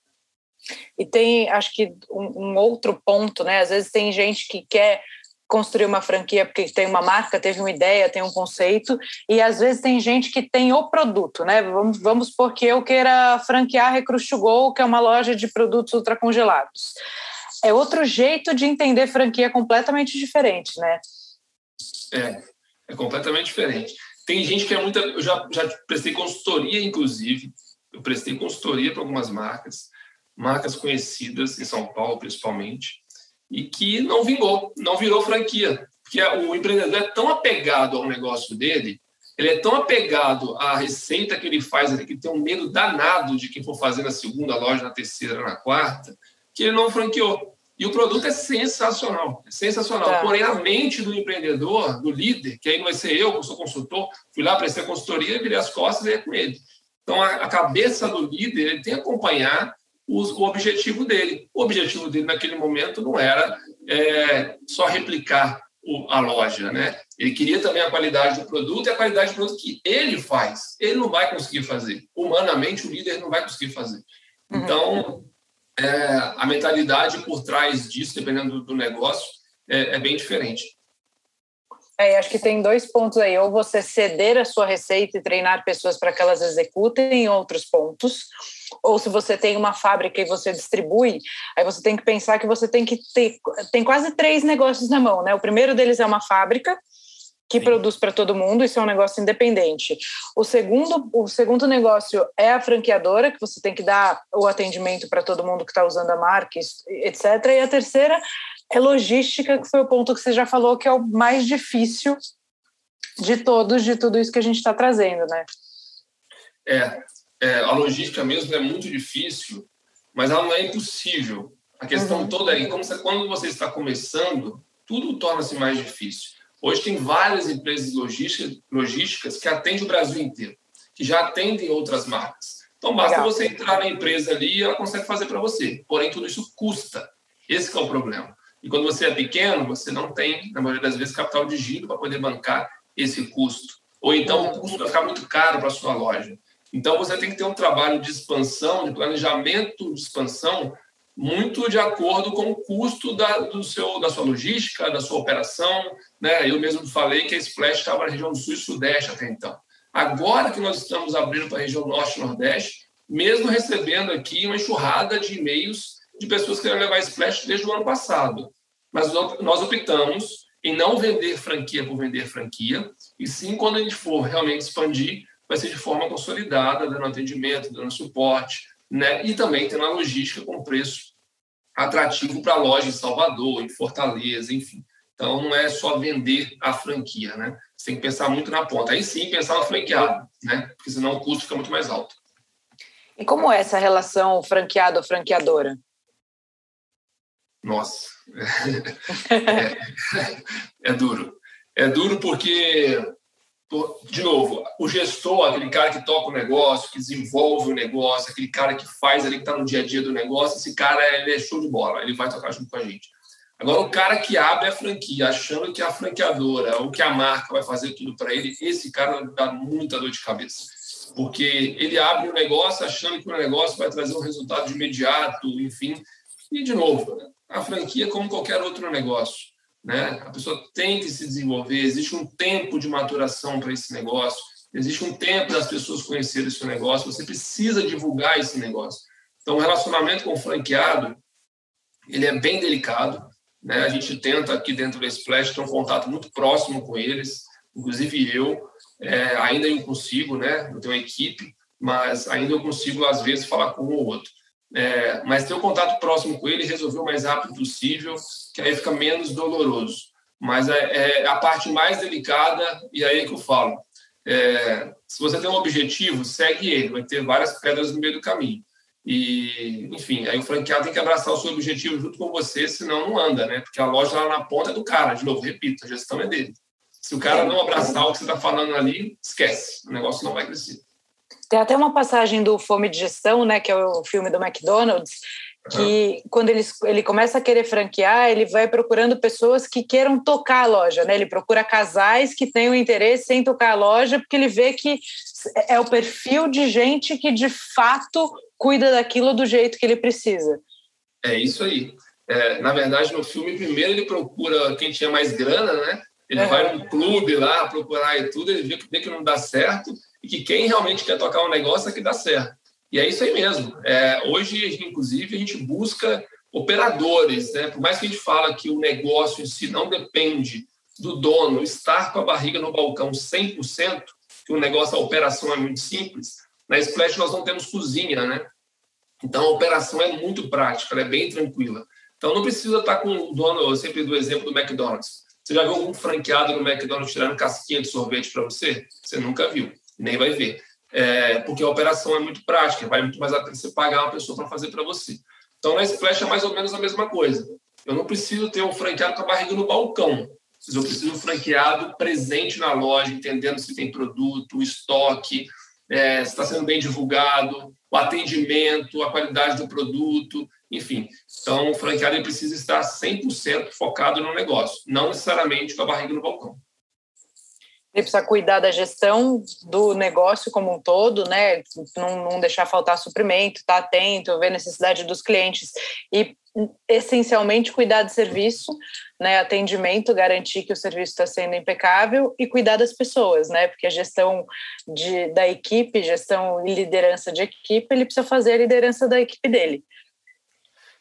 E tem, acho que, um, um, outro ponto, né? Às vezes tem gente que quer construir uma franquia porque tem uma marca, teve uma ideia, tem um conceito, e às vezes tem gente que tem o produto, né? Vamos, vamos porque eu queira franquear Recruit Go, que é uma loja de produtos ultracongelados. É outro jeito de entender franquia completamente diferente, né? É, é completamente diferente. Tem gente que é muita. Eu já, já prestei consultoria, inclusive. Eu prestei consultoria para algumas marcas marcas conhecidas em São Paulo, principalmente, e que não vingou, não virou franquia. Porque o empreendedor é tão apegado ao negócio dele, ele é tão apegado à receita que ele faz ali, que tem um medo danado de quem for fazer na segunda loja, na terceira, na quarta, que ele não franqueou. E o produto é sensacional, é sensacional. Tá. Porém, a mente do empreendedor, do líder, que aí não vai ser eu, que eu sou consultor, fui lá, prestei consultoria, virei as costas e ia com ele. Então, a, a cabeça do líder, ele tem que acompanhar o, objetivo dele. O objetivo dele naquele momento não era é, só replicar o, a loja, né? Ele queria também a qualidade do produto e a qualidade do produto que ele faz. Ele não vai conseguir fazer. Humanamente, o líder não vai conseguir fazer. Uhum. Então, é, a mentalidade por trás disso, dependendo do, do negócio, é, é bem diferente. É, acho que tem dois pontos aí. Ou você ceder a sua receita e treinar pessoas para que elas executem outros pontos. Ou se você tem uma fábrica e você distribui, aí você tem que pensar que você tem que ter. Tem quase três negócios na mão, né? O primeiro deles é uma fábrica que Sim. produz para todo mundo, isso é um negócio independente. O segundo, o segundo negócio é a franqueadora, que você tem que dar o atendimento para todo mundo que está usando a marca, etc. E a terceira é logística, que foi o ponto que você já falou, que é o mais difícil de todos, de tudo isso que a gente está trazendo, né? É, é, a logística mesmo é muito difícil, mas ela não é impossível. A questão uhum. toda é como você, quando você está começando, tudo torna-se mais difícil. Hoje tem várias empresas logísticas, logísticas que atendem o Brasil inteiro, que já atendem outras marcas. Então basta Legal. você entrar na empresa ali e ela consegue fazer para você. Porém, tudo isso custa. Esse é o problema. E quando você é pequeno, você não tem, na maioria das vezes, capital de giro para poder bancar esse custo. Ou então o custo vai ficar muito caro para a sua loja. Então, você tem que ter um trabalho de expansão, de planejamento de expansão, muito de acordo com o custo da, do seu, da sua logística, da sua operação. Né? Eu mesmo falei que a Splash estava na região do Sul e Sudeste até então. Agora que nós estamos abrindo para a região Norte e Nordeste, mesmo recebendo aqui uma enxurrada de e-mails de pessoas querendo levar Splash desde o ano passado. Mas nós optamos em não vender franquia por vender franquia, e sim, quando a gente for realmente expandir, vai ser de forma consolidada, dando atendimento, dando suporte, né? e também tendo a logística com preço atrativo para a loja em Salvador, em Fortaleza, enfim. Então, não é só vender a franquia, né? Você tem que pensar muito na ponta. Aí sim, pensar no franqueado, né? Porque senão o custo fica muito mais alto. E como é essa relação franqueado-franqueadora? Nossa, é, é, duro. É duro porque, de novo, o gestor, aquele cara que toca o negócio, que desenvolve o negócio, aquele cara que faz ali, que está no dia a dia do negócio, esse cara ele é show de bola, ele vai tocar junto com a gente. Agora, o cara que abre a franquia, achando que a franqueadora ou que a marca vai fazer tudo para ele, esse cara dá muita dor de cabeça. Porque ele abre o negócio achando que o negócio vai trazer um resultado imediato, enfim. E, de novo, a franquia, como qualquer outro negócio, né? a pessoa tem que se desenvolver, existe um tempo de maturação para esse negócio, existe um tempo das pessoas conhecerem esse negócio, você precisa divulgar esse negócio. Então, o relacionamento com o franqueado, ele é bem delicado, né? A gente tenta aqui dentro do Splash ter um contato muito próximo com eles, inclusive eu, é, ainda eu consigo, né? Eu tenho uma equipe, mas ainda eu consigo, às vezes, falar com um ou outro. É, mas ter um contato próximo com ele, resolver o mais rápido possível, que aí fica menos doloroso. Mas é, é a parte mais delicada, e aí é que eu falo. É, se você tem um objetivo, segue ele, vai ter várias pedras no meio do caminho. E, enfim, aí o franqueado tem que abraçar o seu objetivo junto com você, senão não anda, né? Porque a loja lá na ponta é do cara, de novo, repito, a gestão é dele. Se o cara não abraçar o que você está falando ali, esquece, o negócio não vai crescer. Tem até uma passagem do Fome de Gestão, né, que é o filme do McDonald's, que quando ele, ele começa a querer franquear, ele vai procurando pessoas que queiram tocar a loja, né? Ele procura casais que tenham interesse em tocar a loja, porque ele vê que é o perfil de gente que de fato cuida daquilo do jeito que ele precisa. É isso aí. É, na verdade, no filme, primeiro ele procura quem tinha mais grana, né? Ele uhum. vai num clube lá procurar e tudo, ele vê que, vê que não dá certo e que quem realmente quer tocar um negócio é que dá certo. E é isso aí mesmo. É, hoje, inclusive, a gente busca operadores, né? Por mais que a gente fala que o negócio em si não depende do dono estar com a barriga no balcão 100%, que o negócio, a operação é muito simples, na Splash nós não temos cozinha, né? Então a operação é muito prática, ela é bem tranquila. Então não precisa estar com o dono, eu sempre dou o exemplo do McDonald's. Você já viu algum franqueado no McDonald's tirando casquinha de sorvete para você? Você nunca viu, nem vai ver. É, porque a operação é muito prática, vai muito mais a pena você pagar uma pessoa para fazer para você. Então na Splash é mais ou menos a mesma coisa. Eu não preciso ter um franqueado com a barriga no balcão. Eu preciso um franqueado presente na loja, entendendo se tem produto, estoque, é, se está sendo bem divulgado, o atendimento, a qualidade do produto, enfim. Então, o franqueado precisa estar 100% focado no negócio, não necessariamente com a barriga no balcão. Ele precisa cuidar da gestão do negócio como um todo, né? Não, não deixar faltar suprimento, estar tá atento, ver a necessidade dos clientes e essencialmente cuidar de serviço, né, atendimento, garantir que o serviço está sendo impecável e cuidar das pessoas, né, porque a gestão de, da equipe, gestão e liderança de equipe, ele precisa fazer a liderança da equipe dele.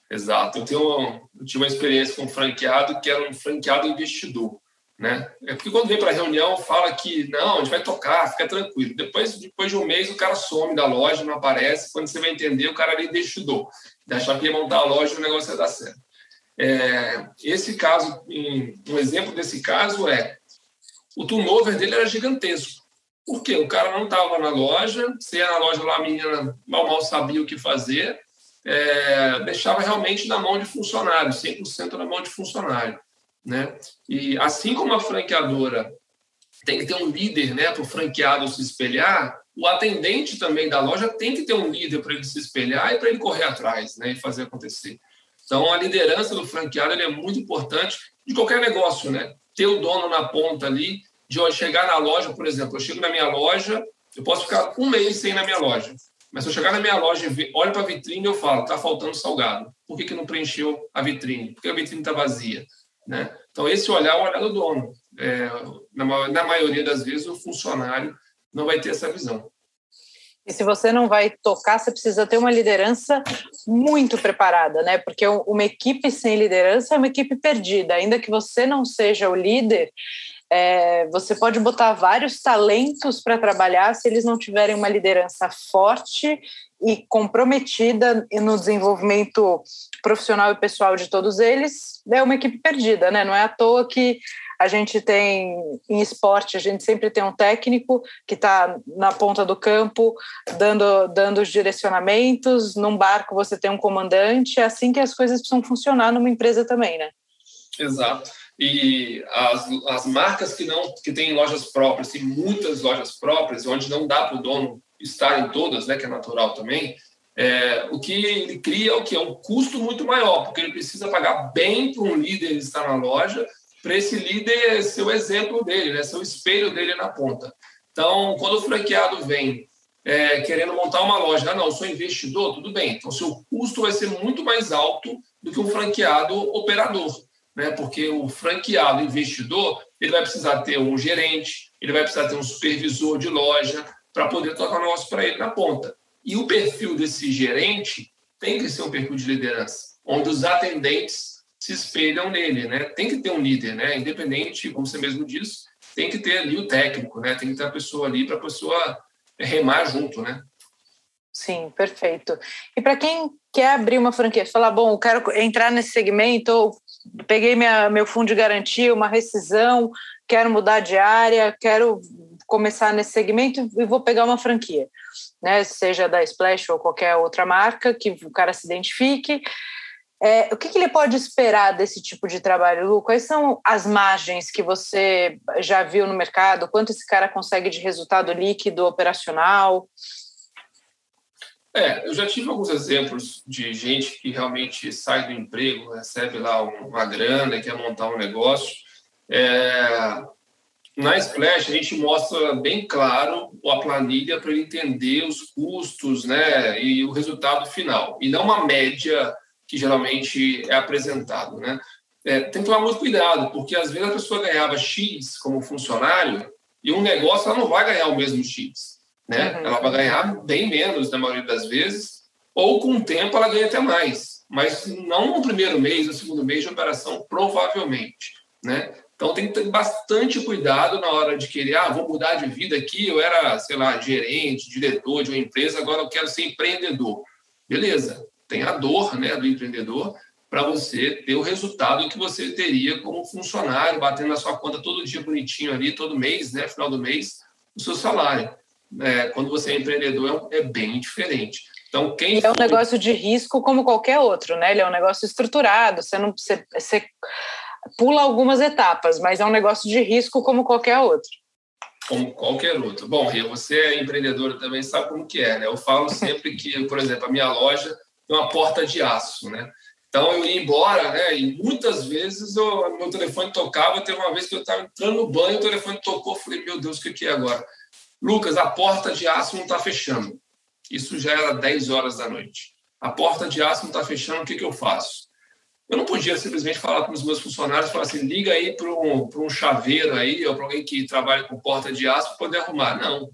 Exato. Eu, tenho uma, eu tive uma experiência com um franqueado que era um franqueado investidor. Né? É porque quando vem para a reunião fala que não, a gente vai tocar, fica tranquilo. Depois, depois de um mês o cara some da loja, não aparece. Quando você vai entender, o cara ali investidor. Achava que montar a loja e o negócio ia dar certo. É, esse caso, um exemplo desse caso é o turnover dele era gigantesco. Por quê? O cara não estava na loja, se ia na loja lá, a menina mal mal sabia o que fazer, é, deixava realmente na mão de funcionário, 100% na mão de funcionário. Né? E assim como a franqueadora tem que ter um líder né, para o franqueado se espelhar, o atendente também da loja tem que ter um líder para ele se espelhar e para ele correr atrás né, e fazer acontecer. Então, a liderança do franqueado é muito importante de qualquer negócio, né? Ter o dono na ponta ali, de chegar na loja, por exemplo, eu chego na minha loja, Eu posso ficar um mês sem ir na minha loja. Mas se eu chegar na minha loja e olho para a vitrine, eu falo, está faltando salgado. Por que, que não preencheu a vitrine? Por que a vitrine está vazia? Né? Então, esse olhar é o olhar do dono. É, na, na maioria das vezes, o funcionário não vai ter essa visão. E se você não vai tocar, você precisa ter uma liderança muito preparada, né? Porque uma equipe sem liderança é uma equipe perdida. Ainda que você não seja o líder, é, você pode botar vários talentos para trabalhar se eles não tiverem uma liderança forte e comprometida no desenvolvimento profissional e pessoal de todos eles. É uma equipe perdida, né? Não é à toa que a gente tem em esporte, a gente sempre tem um técnico que está na ponta do campo, dando, dando os direcionamentos. Num barco você tem um comandante. É assim que as coisas precisam funcionar numa empresa também, né? Exato. E as, as marcas que não que têm lojas próprias, tem muitas lojas próprias, onde não dá para o dono estar em todas, né, que é natural também, é, o que ele cria é o que é um custo muito maior, porque ele precisa pagar bem para um líder estar na loja para esse líder ser o exemplo dele, né? ser o espelho dele na ponta. Então, quando o franqueado vem é, querendo montar uma loja, ah, não, eu sou investidor, tudo bem. Então, seu custo vai ser muito mais alto do que um franqueado operador, né? Porque o franqueado investidor, ele vai precisar ter um gerente, ele vai precisar ter um supervisor de loja para poder tocar o negócio para ele na ponta. E o perfil desse gerente tem que ser um perfil de liderança, onde os atendentes se espelham nele, né? Tem que ter um líder, né? Independente, como você mesmo disse, tem que ter ali o técnico, né? Tem que ter a pessoa ali para a pessoa remar junto, né? Sim, perfeito. E para quem quer abrir uma franquia, falar, bom, eu quero entrar nesse segmento, peguei minha, meu fundo de garantia, uma rescisão, quero mudar de área, quero começar nesse segmento e vou pegar uma franquia, né? Seja da Splash ou qualquer outra marca que o cara se identifique. É, o que, que, ele pode esperar desse tipo de trabalho, Lu? Quais são as margens que você já viu no mercado? Quanto esse cara consegue de resultado líquido operacional? É, eu já tive alguns exemplos de gente que realmente sai do emprego, recebe lá uma grana e quer montar um negócio. É, na Splash, a gente mostra bem claro a planilha para ele entender os custos né, e o resultado final, e não uma média que geralmente é apresentado. Né? É, tem que tomar muito cuidado, porque às vezes a pessoa ganhava X como funcionário e um negócio ela não vai ganhar o mesmo X. Né? Uhum. Ela vai ganhar bem menos na maioria das vezes, ou com o tempo ela ganha até mais, mas não no primeiro mês, no segundo mês de operação, provavelmente. Né? Então tem que ter bastante cuidado na hora de querer, ah, vou mudar de vida aqui, eu era, sei lá, gerente, diretor de uma empresa, agora eu quero ser empreendedor. Beleza, tem a dor né, do empreendedor para você ter o resultado que você teria como funcionário, batendo na sua conta todo dia bonitinho ali, todo mês, né, final do mês, o seu salário. É, quando você é empreendedor, é, é bem diferente. Então, quem é um negócio de risco como qualquer outro, né? Ele é um negócio estruturado, você não você, você pula algumas etapas, mas é um negócio de risco como qualquer outro. Como qualquer outro. Bom, Ria, você é empreendedora também, sabe como que é, né? Eu falo sempre que, por exemplo, a minha loja uma porta de aço, né? Então eu ia embora, né? E muitas vezes eu, meu telefone tocava. Teve uma vez que eu estava entrando no banho, o telefone tocou. Falei, meu Deus, o que, que é agora? Lucas, a porta de aço não está fechando. Isso já era 10 horas da noite. A porta de aço não está fechando, o que, que eu faço? Eu não podia simplesmente falar com os meus funcionários, falar assim, liga aí para um, um chaveiro aí, ou para alguém que trabalha com porta de aço para poder arrumar. Não.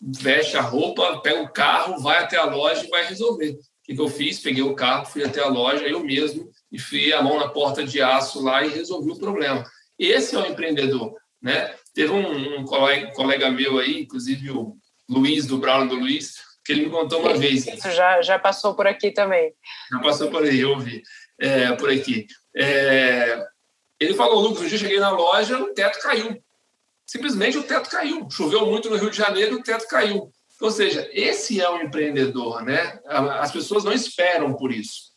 Veste a roupa, pega o carro, vai até a loja e vai resolver que, que eu fiz? Peguei o carro, fui até a loja, eu mesmo, e fui a mão na porta de aço lá e resolvi o problema. Esse é o empreendedor, né? Teve um, um colega, colega, meu aí, inclusive o Luiz, do Brown do Luiz, que ele me contou uma vez. Isso já, já passou por aqui também. Já passou por aí, eu vi. É, por aqui. É, ele falou, Lucas, um dia eu cheguei na loja, o teto caiu. Simplesmente o teto caiu. Choveu muito no Rio de Janeiro, o teto caiu. Ou seja, esse é o empreendedor, né? As pessoas não esperam por isso.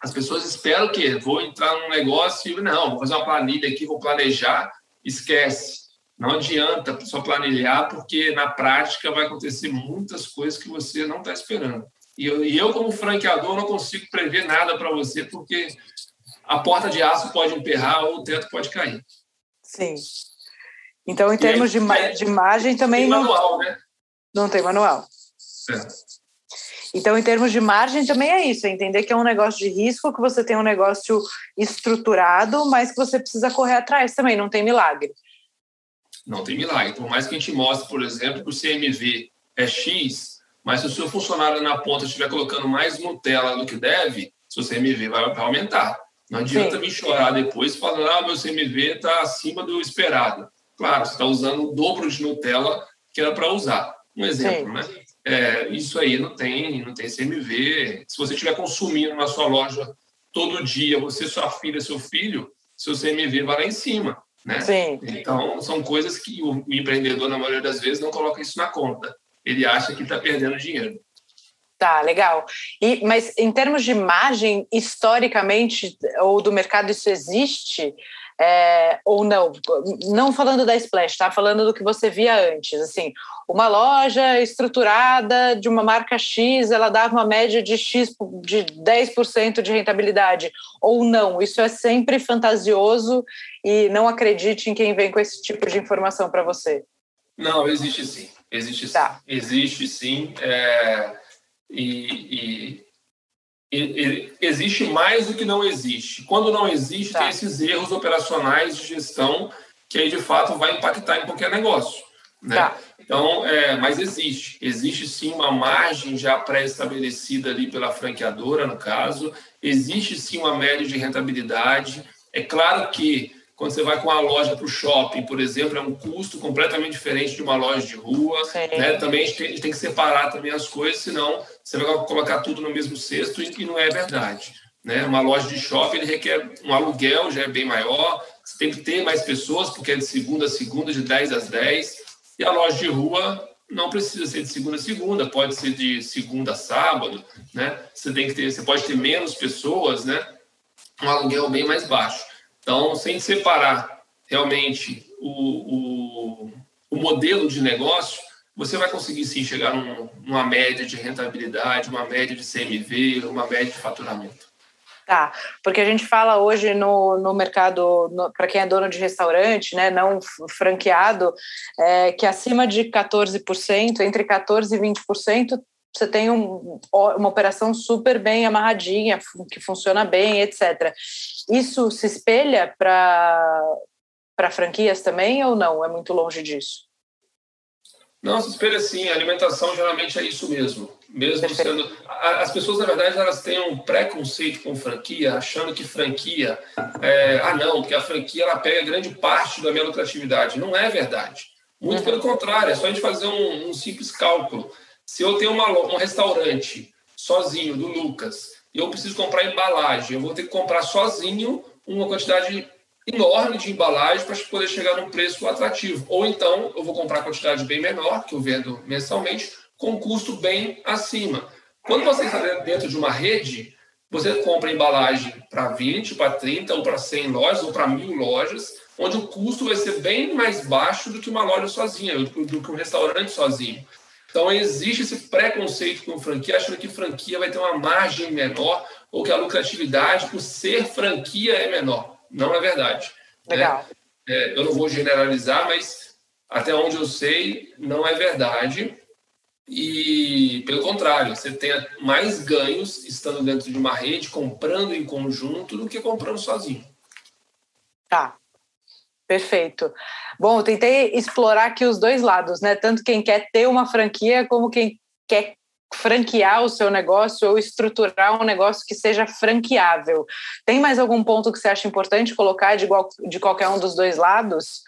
As pessoas esperam que vou entrar num negócio e não, vou fazer uma planilha aqui, vou planejar, esquece. Não adianta só planilhar, porque na prática vai acontecer muitas coisas que você não está esperando. E eu, e eu, como franqueador, não consigo prever nada para você, porque a porta de aço pode emperrar ou o teto pode cair. Sim. Então, em termos aí, de, é, de imagem, também. Manual, né? Não tem manual. É. Então, em termos de margem, também é isso: é entender que é um negócio de risco, que você tem um negócio estruturado, mas que você precisa correr atrás também, não tem milagre. Não tem milagre. Por mais que a gente mostre, por exemplo, que o CMV é X, mas se o seu funcionário na ponta estiver colocando mais Nutella do que deve, seu CMV vai aumentar. Não adianta Sim. me chorar depois falando, ah, meu CMV está acima do esperado. Claro, você está usando o dobro de Nutella que era para usar. Um exemplo, Sim. né? É, isso aí não tem, não tem CMV. Se você estiver consumindo na sua loja todo dia, você, sua filha, seu filho, seu CMV vai lá em cima. Né? Sim. Então, são coisas que o empreendedor, na maioria das vezes, não coloca isso na conta. Ele acha que está perdendo dinheiro. Tá, legal. E, mas em termos de margem, historicamente, ou do mercado, isso existe? É, ou não? Não falando da Splash, tá? Falando do que você via antes. Assim, uma loja estruturada de uma marca X, ela dava uma média de X de 10% de rentabilidade, ou não. Isso é sempre fantasioso e não acredite em quem vem com esse tipo de informação para você. Não, existe sim. Existe tá. sim. Existe sim. É, e, e, e, existe mais do que não existe. Quando não existe, tá. tem esses erros operacionais de gestão que aí de fato vai impactar em qualquer negócio. Né? Tá. Então, é, mas existe, existe sim uma margem já pré-estabelecida ali pela franqueadora, no caso, existe sim uma média de rentabilidade. É claro que quando você vai com uma loja para o shopping, por exemplo, é um custo completamente diferente de uma loja de rua. Né? Também a gente, tem, a gente, tem, que separar também as coisas, senão você vai colocar tudo no mesmo cesto e, não é verdade. Né? Uma loja de shopping ele requer um aluguel, já é bem maior, você tem que ter mais pessoas, porque é de segunda a segunda, de 10 às 10 e a loja de rua não precisa ser de segunda a segunda, pode ser de segunda a sábado, né? Você tem que ter, você pode ter menos pessoas, né? Um aluguel bem mais baixo. Então, sem separar realmente o, o, o modelo de negócio, você vai conseguir sim chegar num, numa média de rentabilidade, uma média de CMV, uma média de faturamento. Tá, porque a gente fala hoje no, no mercado, para quem é dono de restaurante, né, não franqueado, é, que acima de 14%, entre 14% e 20%, você tem um, uma operação super bem amarradinha, que funciona bem, etc. Isso se espelha para franquias também ou não? É muito longe disso? Não, se espelha sim. A alimentação geralmente é isso mesmo. Mesmo sendo. As pessoas, na verdade, elas têm um preconceito com franquia, achando que franquia. É... ah, não, porque a franquia ela pega grande parte da minha lucratividade. Não é verdade. Muito uhum. pelo contrário, é só a gente fazer um, um simples cálculo. Se eu tenho uma, um restaurante sozinho, do Lucas, e eu preciso comprar embalagem, eu vou ter que comprar sozinho uma quantidade enorme de embalagem para poder chegar num preço atrativo. Ou então eu vou comprar quantidade bem menor, que eu vendo mensalmente, com um custo bem acima. Quando você está dentro de uma rede, você compra embalagem para 20, para 30, ou para 100 lojas, ou para mil lojas, onde o custo vai ser bem mais baixo do que uma loja sozinha, do que um restaurante sozinho. Então, existe esse preconceito com franquia, achando que franquia vai ter uma margem menor ou que a lucratividade por ser franquia é menor não é verdade. Né? Legal. Né? É, eu não vou generalizar, mas até onde eu sei, não é verdade. E, pelo contrário, você tem mais ganhos estando dentro de uma rede, comprando em conjunto, do que comprando sozinho. Tá. Perfeito. Bom, eu tentei explorar aqui os dois lados, né? Tanto quem quer ter uma franquia, como quem quer franquear o seu negócio ou estruturar um negócio que seja franqueável. Tem mais algum ponto que você acha importante colocar de, igual, de qualquer um dos dois lados?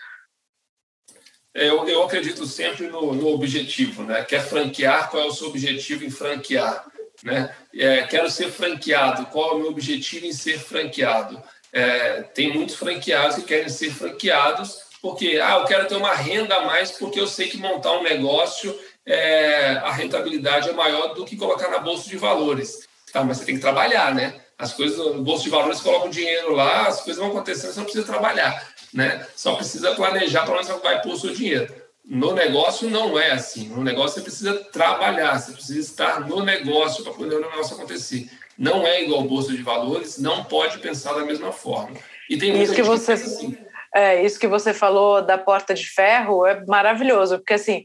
É, eu, eu acredito sempre no, no, objetivo, né? Quer franquear, qual é o seu objetivo em franquear? Né? É, quero ser franqueado, qual é o meu objetivo em ser franqueado? É, tem muitos franqueados que querem ser franqueados porque ah, eu quero ter uma renda a mais porque eu sei que montar um negócio é, a rentabilidade é maior do que colocar na bolsa de valores. Tá, mas você tem que trabalhar, né? As coisas, no bolsa de valores, coloca o dinheiro lá, as coisas vão acontecendo, você não precisa trabalhar, né? Só precisa planejar para onde você vai pôr o seu dinheiro. No negócio não é assim. No negócio você precisa trabalhar, você precisa estar no negócio para poder o negócio acontecer. Não é igual bolsa de valores, não pode pensar da mesma forma. E tem isso que você assim. é, isso que você falou da porta de ferro é maravilhoso, porque assim,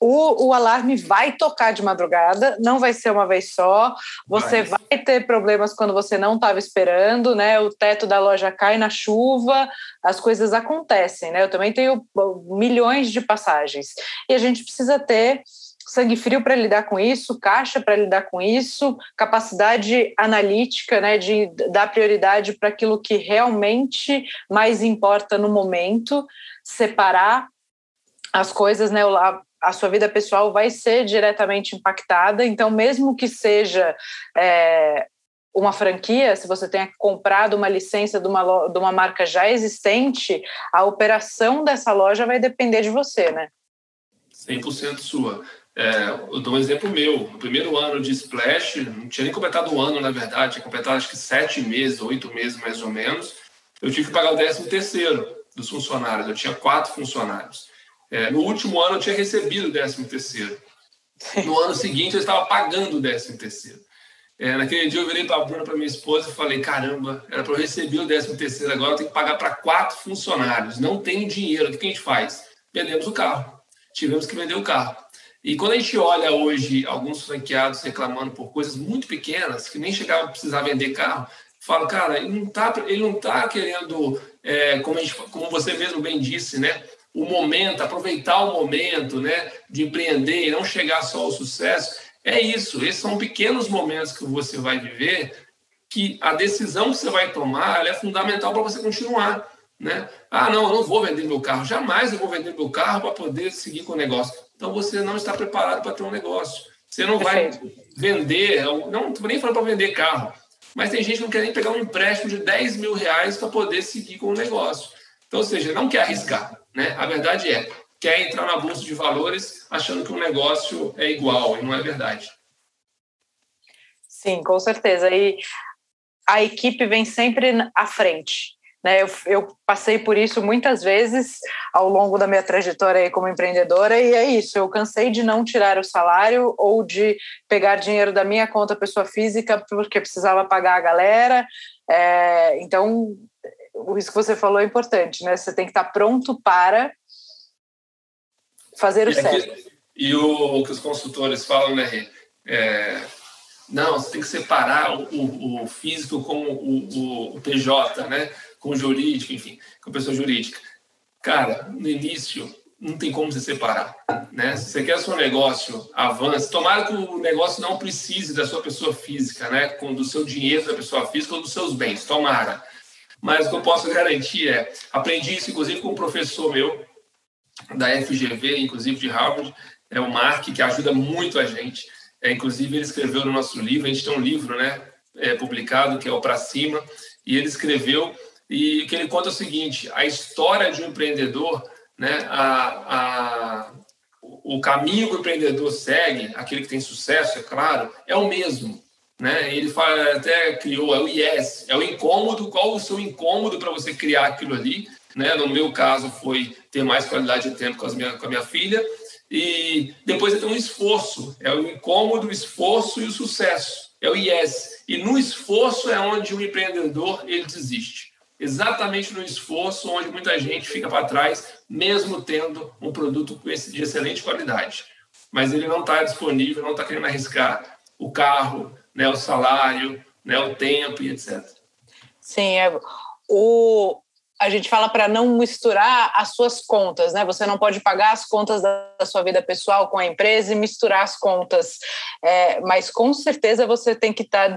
o, o alarme vai tocar de madrugada, não vai ser uma vez só. Você vai, vai ter problemas quando você não estava esperando, né? O teto da loja cai na chuva, as coisas acontecem, né? Eu também tenho milhões de passagens. E a gente precisa ter sangue frio para lidar com isso, caixa para lidar com isso, capacidade analítica, né, de dar prioridade para aquilo que realmente mais importa no momento, separar as coisas, né, a sua vida pessoal vai ser diretamente impactada, então mesmo que seja é, uma franquia, se você tenha comprado uma licença de uma, de uma marca já existente, a operação dessa loja vai depender de você, né? 100% sua. É, eu dou um exemplo meu. No primeiro ano de Splash, não tinha nem completado um ano, na verdade, tinha completado acho que sete meses, oito meses mais ou menos. Eu tive que pagar o décimo terceiro dos funcionários. Eu tinha quatro funcionários. É, no último ano, eu tinha recebido o décimo terceiro. No ano seguinte, eu estava pagando o décimo terceiro. É, naquele dia, eu virei para a Bruna, para minha esposa, e falei: caramba, era para eu receber o décimo terceiro, agora eu tenho que pagar para quatro funcionários. Não tenho dinheiro. O que a gente faz? Vendemos o carro. Tivemos que vender o carro. E quando a gente olha hoje alguns franqueados reclamando por coisas muito pequenas, que nem chegavam a precisar vender carro, falo, cara, ele não está tá querendo, é, como, gente, como você mesmo bem disse, né? O momento, aproveitar o momento, né? De empreender e não chegar só ao sucesso. É isso, esses são pequenos momentos que você vai viver que a decisão que você vai tomar é fundamental para você continuar. Né? Ah, não, eu não vou vender meu carro. Jamais eu vou vender meu carro para poder seguir com o negócio. Então você não está preparado para ter um negócio. Você não vai vender, não estou nem falando para vender carro, mas tem gente que não quer nem pegar um empréstimo de 10 mil reais para poder seguir com o negócio. Então, ou seja, não quer arriscar. Né? A verdade é, quer entrar na bolsa de valores achando que o negócio é igual, e não é verdade. Sim, com certeza. E a equipe vem sempre à frente. Né, eu, eu, passei por isso muitas vezes ao longo da minha trajetória como empreendedora, e é isso. Eu cansei de não tirar o salário ou de pegar dinheiro da minha conta pessoa física porque precisava pagar a galera. É, então, isso que você falou é importante, né? Você tem que estar pronto para fazer o e certo. Aqui, e o, o, que os consultores falam, né? É, não, você tem que separar o, o, o físico como o, o PJ, né? com jurídico, enfim, com pessoa jurídica. Cara, no início não tem como se separar, né? Se você quer que o seu negócio avance, tomara que o negócio não precise da sua pessoa física, né? Com do seu dinheiro da pessoa física ou dos seus bens, tomara. Mas o que eu posso garantir é, aprendi isso inclusive com um professor meu da FGV, inclusive de Harvard, é o Mark, que ajuda muito a gente. É, inclusive ele escreveu no nosso livro, a gente tem um livro, né, é, publicado que é o Para Cima, e ele escreveu e que ele conta o seguinte: a história de um empreendedor, né, a, a, o caminho que o empreendedor segue, aquele que tem sucesso, é claro, é o mesmo. Né? Ele fala, até criou, é o yes, é o incômodo, qual o seu incômodo para você criar aquilo ali. Né? No meu caso, foi ter mais qualidade de tempo com, minha, com a minha filha. E depois tem um esforço, é o incômodo, o esforço e o sucesso. É o yes. E no esforço é onde o empreendedor ele desiste exatamente no esforço onde muita gente fica para trás, mesmo tendo um produto de excelente qualidade. Mas ele não está disponível, não está querendo arriscar o carro, né, o salário, né, o tempo e etc. Sim, é, o, a gente fala para não misturar as suas contas, né? Você não pode pagar as contas da, sua vida pessoal com a empresa e misturar as contas. É, mas com certeza você tem que estar tá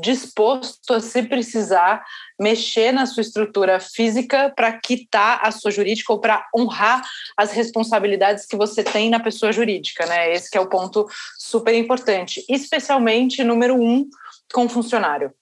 disposto a, se precisar, mexer na sua estrutura física para quitar a sua jurídica ou para honrar as responsabilidades que você tem na pessoa jurídica, né? Esse é o ponto super importante, especialmente número um com funcionário.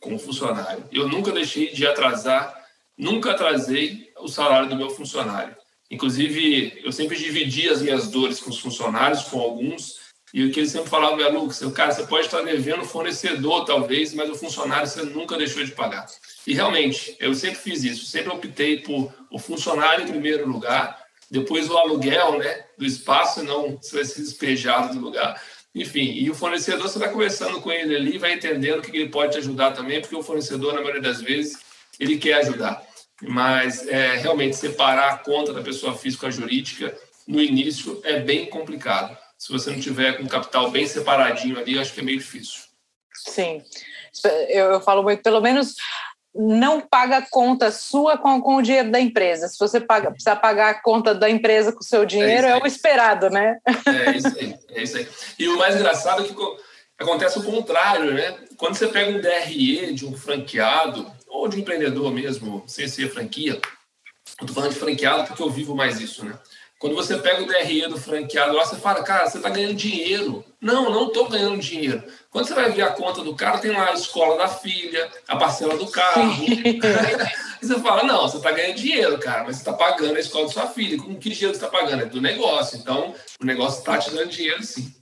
Com funcionário, eu nunca deixei de atrasar, nunca atrasei o salário do meu funcionário. Inclusive, eu sempre dividi as minhas dores com os funcionários, com alguns e o que ele sempre falava, é, Lucas, cara, você pode estar devendo fornecedor, talvez, mas o funcionário você nunca deixou de pagar. E realmente, eu sempre fiz isso, sempre optei por o funcionário em primeiro lugar, depois o aluguel né, do espaço, não você vai ser despejado do lugar. Enfim, e o fornecedor, você vai conversando com ele ali, vai entendendo o que ele pode te ajudar também, porque o fornecedor, na maioria das vezes, ele quer ajudar. Mas, é, realmente, separar a conta da pessoa física jurídica no início é bem complicado. Se você não tiver com capital bem separadinho ali, acho que é meio difícil. Sim. Eu, eu falo muito, pelo menos não paga a conta sua com, com o dinheiro da empresa. Se você paga, precisa pagar a conta da empresa com o seu dinheiro, é, é o esperado, né? É isso aí, é isso aí. E o mais engraçado é que acontece o contrário, né? Quando você pega um DRE de um franqueado, ou de um empreendedor mesmo, sem ser franquia, eu tô falando de franqueado porque eu vivo mais isso, né? Quando você pega o DRE do franqueado lá, você fala, cara, você está ganhando dinheiro. Não, não estou ganhando dinheiro. Quando você vai ver a conta do cara, tem lá a escola da filha, a parcela do carro. e você fala, não, você está ganhando dinheiro, cara, mas você está pagando a escola da sua filha. Com que dinheiro você está pagando? É do negócio. Então, o negócio está te dando dinheiro, sim.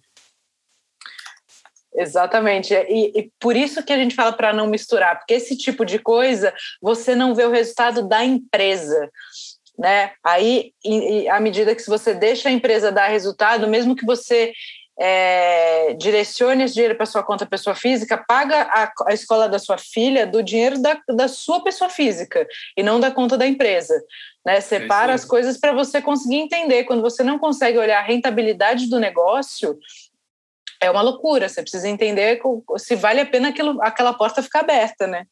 Exatamente. E, e, por isso que a gente fala para não misturar, porque esse tipo de coisa você não vê o resultado da empresa né? Aí, à medida que você deixa a empresa dar resultado, mesmo que você é, direcione esse dinheiro para sua conta pessoa física, paga a, a, escola da sua filha do dinheiro da, da sua pessoa física e não da conta da empresa. Né? Separa é as coisas para você conseguir entender. Quando você não consegue olhar a rentabilidade do negócio, é uma loucura. Você precisa entender se vale a pena aquilo, aquela porta ficar aberta, né?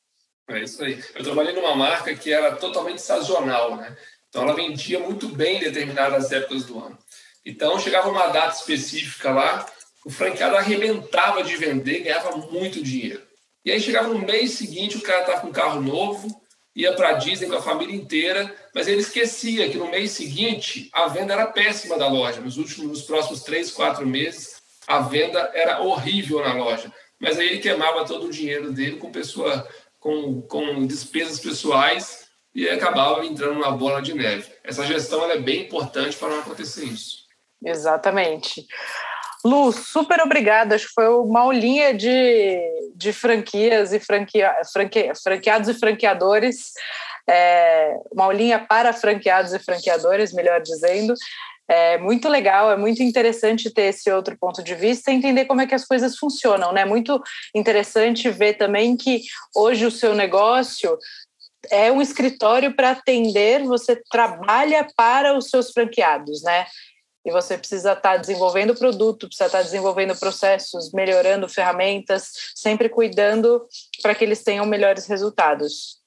É isso aí. Eu trabalhei numa marca que era totalmente sazonal, né? Então, ela vendia muito bem em determinadas épocas do ano. Então, chegava uma data específica lá, o franqueado arrebentava de vender, ganhava muito dinheiro. E aí chegava no mês seguinte, o cara estava com um carro novo, ia para Disney com a família inteira, mas ele esquecia que no mês seguinte a venda era péssima da loja. Nos últimos, nos próximos três, quatro meses, a venda era horrível na loja. Mas aí ele queimava todo o dinheiro dele com pessoa, com, com despesas pessoais e acabava entrando numa bola de neve. Essa gestão é bem importante para não acontecer isso. Exatamente. Lu, super obrigada. Acho que foi uma aulinha de, de franquias e franquia, franqueados e franqueadores. É, uma aulinha para franqueados e franqueadores, melhor dizendo. É muito legal, é muito interessante ter esse outro ponto de vista e entender como é que as coisas funcionam, né? Muito interessante ver também que hoje o seu negócio é um escritório para atender, você trabalha para os seus franqueados, né? E você precisa estar tá desenvolvendo produto, precisa estar tá desenvolvendo processos, melhorando ferramentas, sempre cuidando para que eles tenham melhores resultados.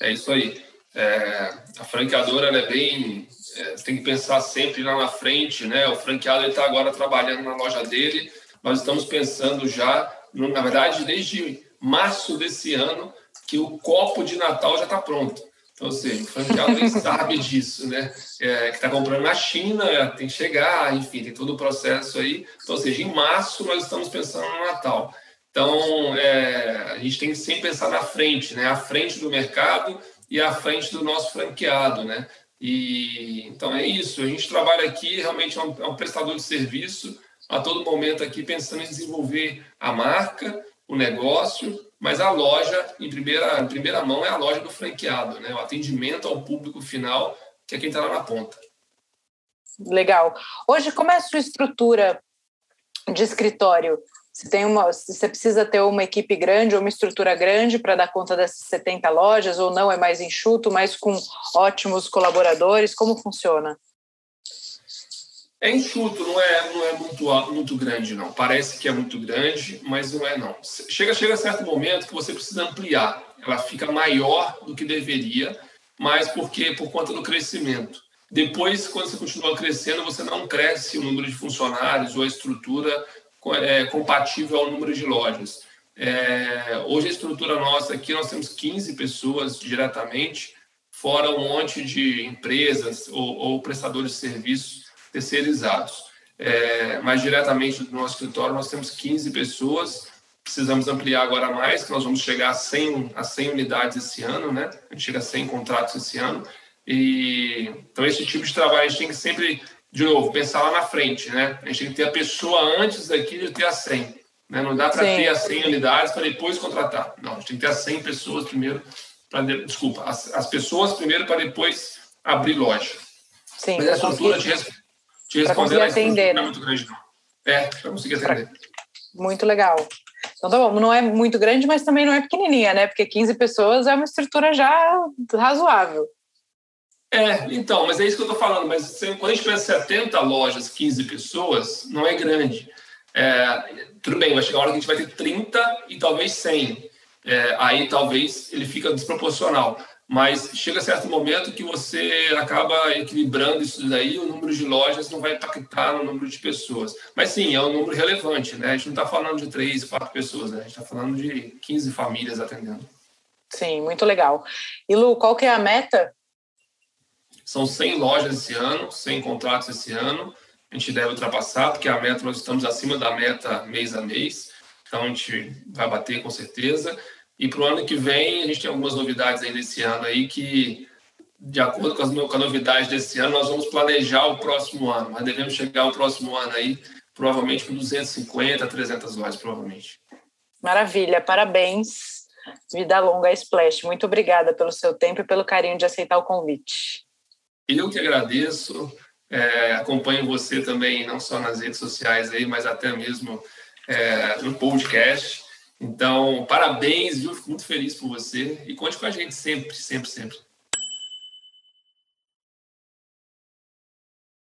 É isso aí. É, a franqueadora é bem. É, tem que pensar sempre lá na frente, né? O franqueado está agora trabalhando na loja dele. Nós estamos pensando já, na verdade, desde março desse ano, que o copo de Natal já está pronto. Então, ou seja, o franqueado nem sabe disso, né? É, que está comprando na China, tem que chegar, enfim, tem todo o processo aí. Então, ou seja, em março nós estamos pensando no Natal. Então, é, a gente tem que sempre pensar na frente, né? À frente do mercado e à frente do nosso franqueado, né? E, então, é isso. A gente trabalha aqui, realmente é um, é um prestador de serviço, a todo momento aqui pensando em desenvolver a marca, o negócio mas a loja, em primeira, em primeira mão, é a loja do franqueado, né? o atendimento ao público final, que é quem está lá na ponta. Legal. Hoje, como é a sua estrutura de escritório? Você, tem uma, você precisa ter uma equipe grande ou uma estrutura grande para dar conta dessas 70 lojas, ou não é mais enxuto, mas com ótimos colaboradores? Como funciona? É enxuto, não é, não é muito, muito grande, não. Parece que é muito grande, mas não é, não. Chega, chega a certo momento que você precisa ampliar. Ela fica maior do que deveria, mas porque por conta do crescimento. Depois, quando você continua crescendo, você não cresce o número de funcionários ou a estrutura é, compatível ao número de lojas. É, hoje, a estrutura nossa aqui, nós temos 15 pessoas diretamente, fora um monte de empresas ou, ou prestadores de serviços terceirizados. É, mas diretamente do nosso escritório nós temos 15 pessoas, precisamos ampliar agora mais, que nós vamos chegar a 100, a 100 unidades esse ano, né? A gente chega a 100 contratos esse ano. E, então, esse tipo de trabalho a gente tem que sempre, de novo, pensar lá na frente, né? A gente tem que ter a pessoa antes daqui de ter a 100. Né? Não dá para ter as 100 unidades para depois contratar. Não, a gente tem que ter as 100 pessoas primeiro, pra, desculpa, as, as pessoas primeiro para depois abrir loja. Sim, Mas a estrutura de, te responder a atender, não é muito grande, não. É, para conseguir atender. Muito legal. Então tá bom, não é muito grande, mas também não é pequenininha, né? Porque 15 pessoas é uma estrutura já razoável. É, então, mas é isso que eu estou falando. Mas quando a gente pensa 70 lojas, 15 pessoas, não é grande. É, tudo bem, vai chegar a hora que a gente vai ter 30 e talvez 100. É, aí talvez ele fica desproporcional. Mas chega a certo momento que você acaba equilibrando isso daí, o número de lojas não vai impactar no número de pessoas. Mas sim, é um número relevante, né? A gente não está falando de três, quatro pessoas, né? A gente está falando de 15 famílias atendendo. Sim, muito legal. E Lu, qual que é a meta são 100 lojas esse ano, 100 contratos esse ano. A gente deve ultrapassar, porque a meta, nós estamos acima da meta mês a mês. Então, a gente vai bater com certeza. E para o ano que vem, a gente tem algumas novidades ainda esse ano aí que, de acordo com as, com novidades desse ano, nós vamos planejar o próximo ano. Mas devemos chegar ao próximo ano aí, provavelmente com 250, 300 lojas, provavelmente. Maravilha, parabéns. Vida longa a Splash. Muito obrigada pelo seu tempo e pelo carinho de aceitar o convite. Eu que agradeço, é, acompanho você também, não só nas redes sociais aí, mas até mesmo é, no podcast. Então, parabéns, viu? Fico muito feliz por você e conte com a gente sempre, sempre, sempre.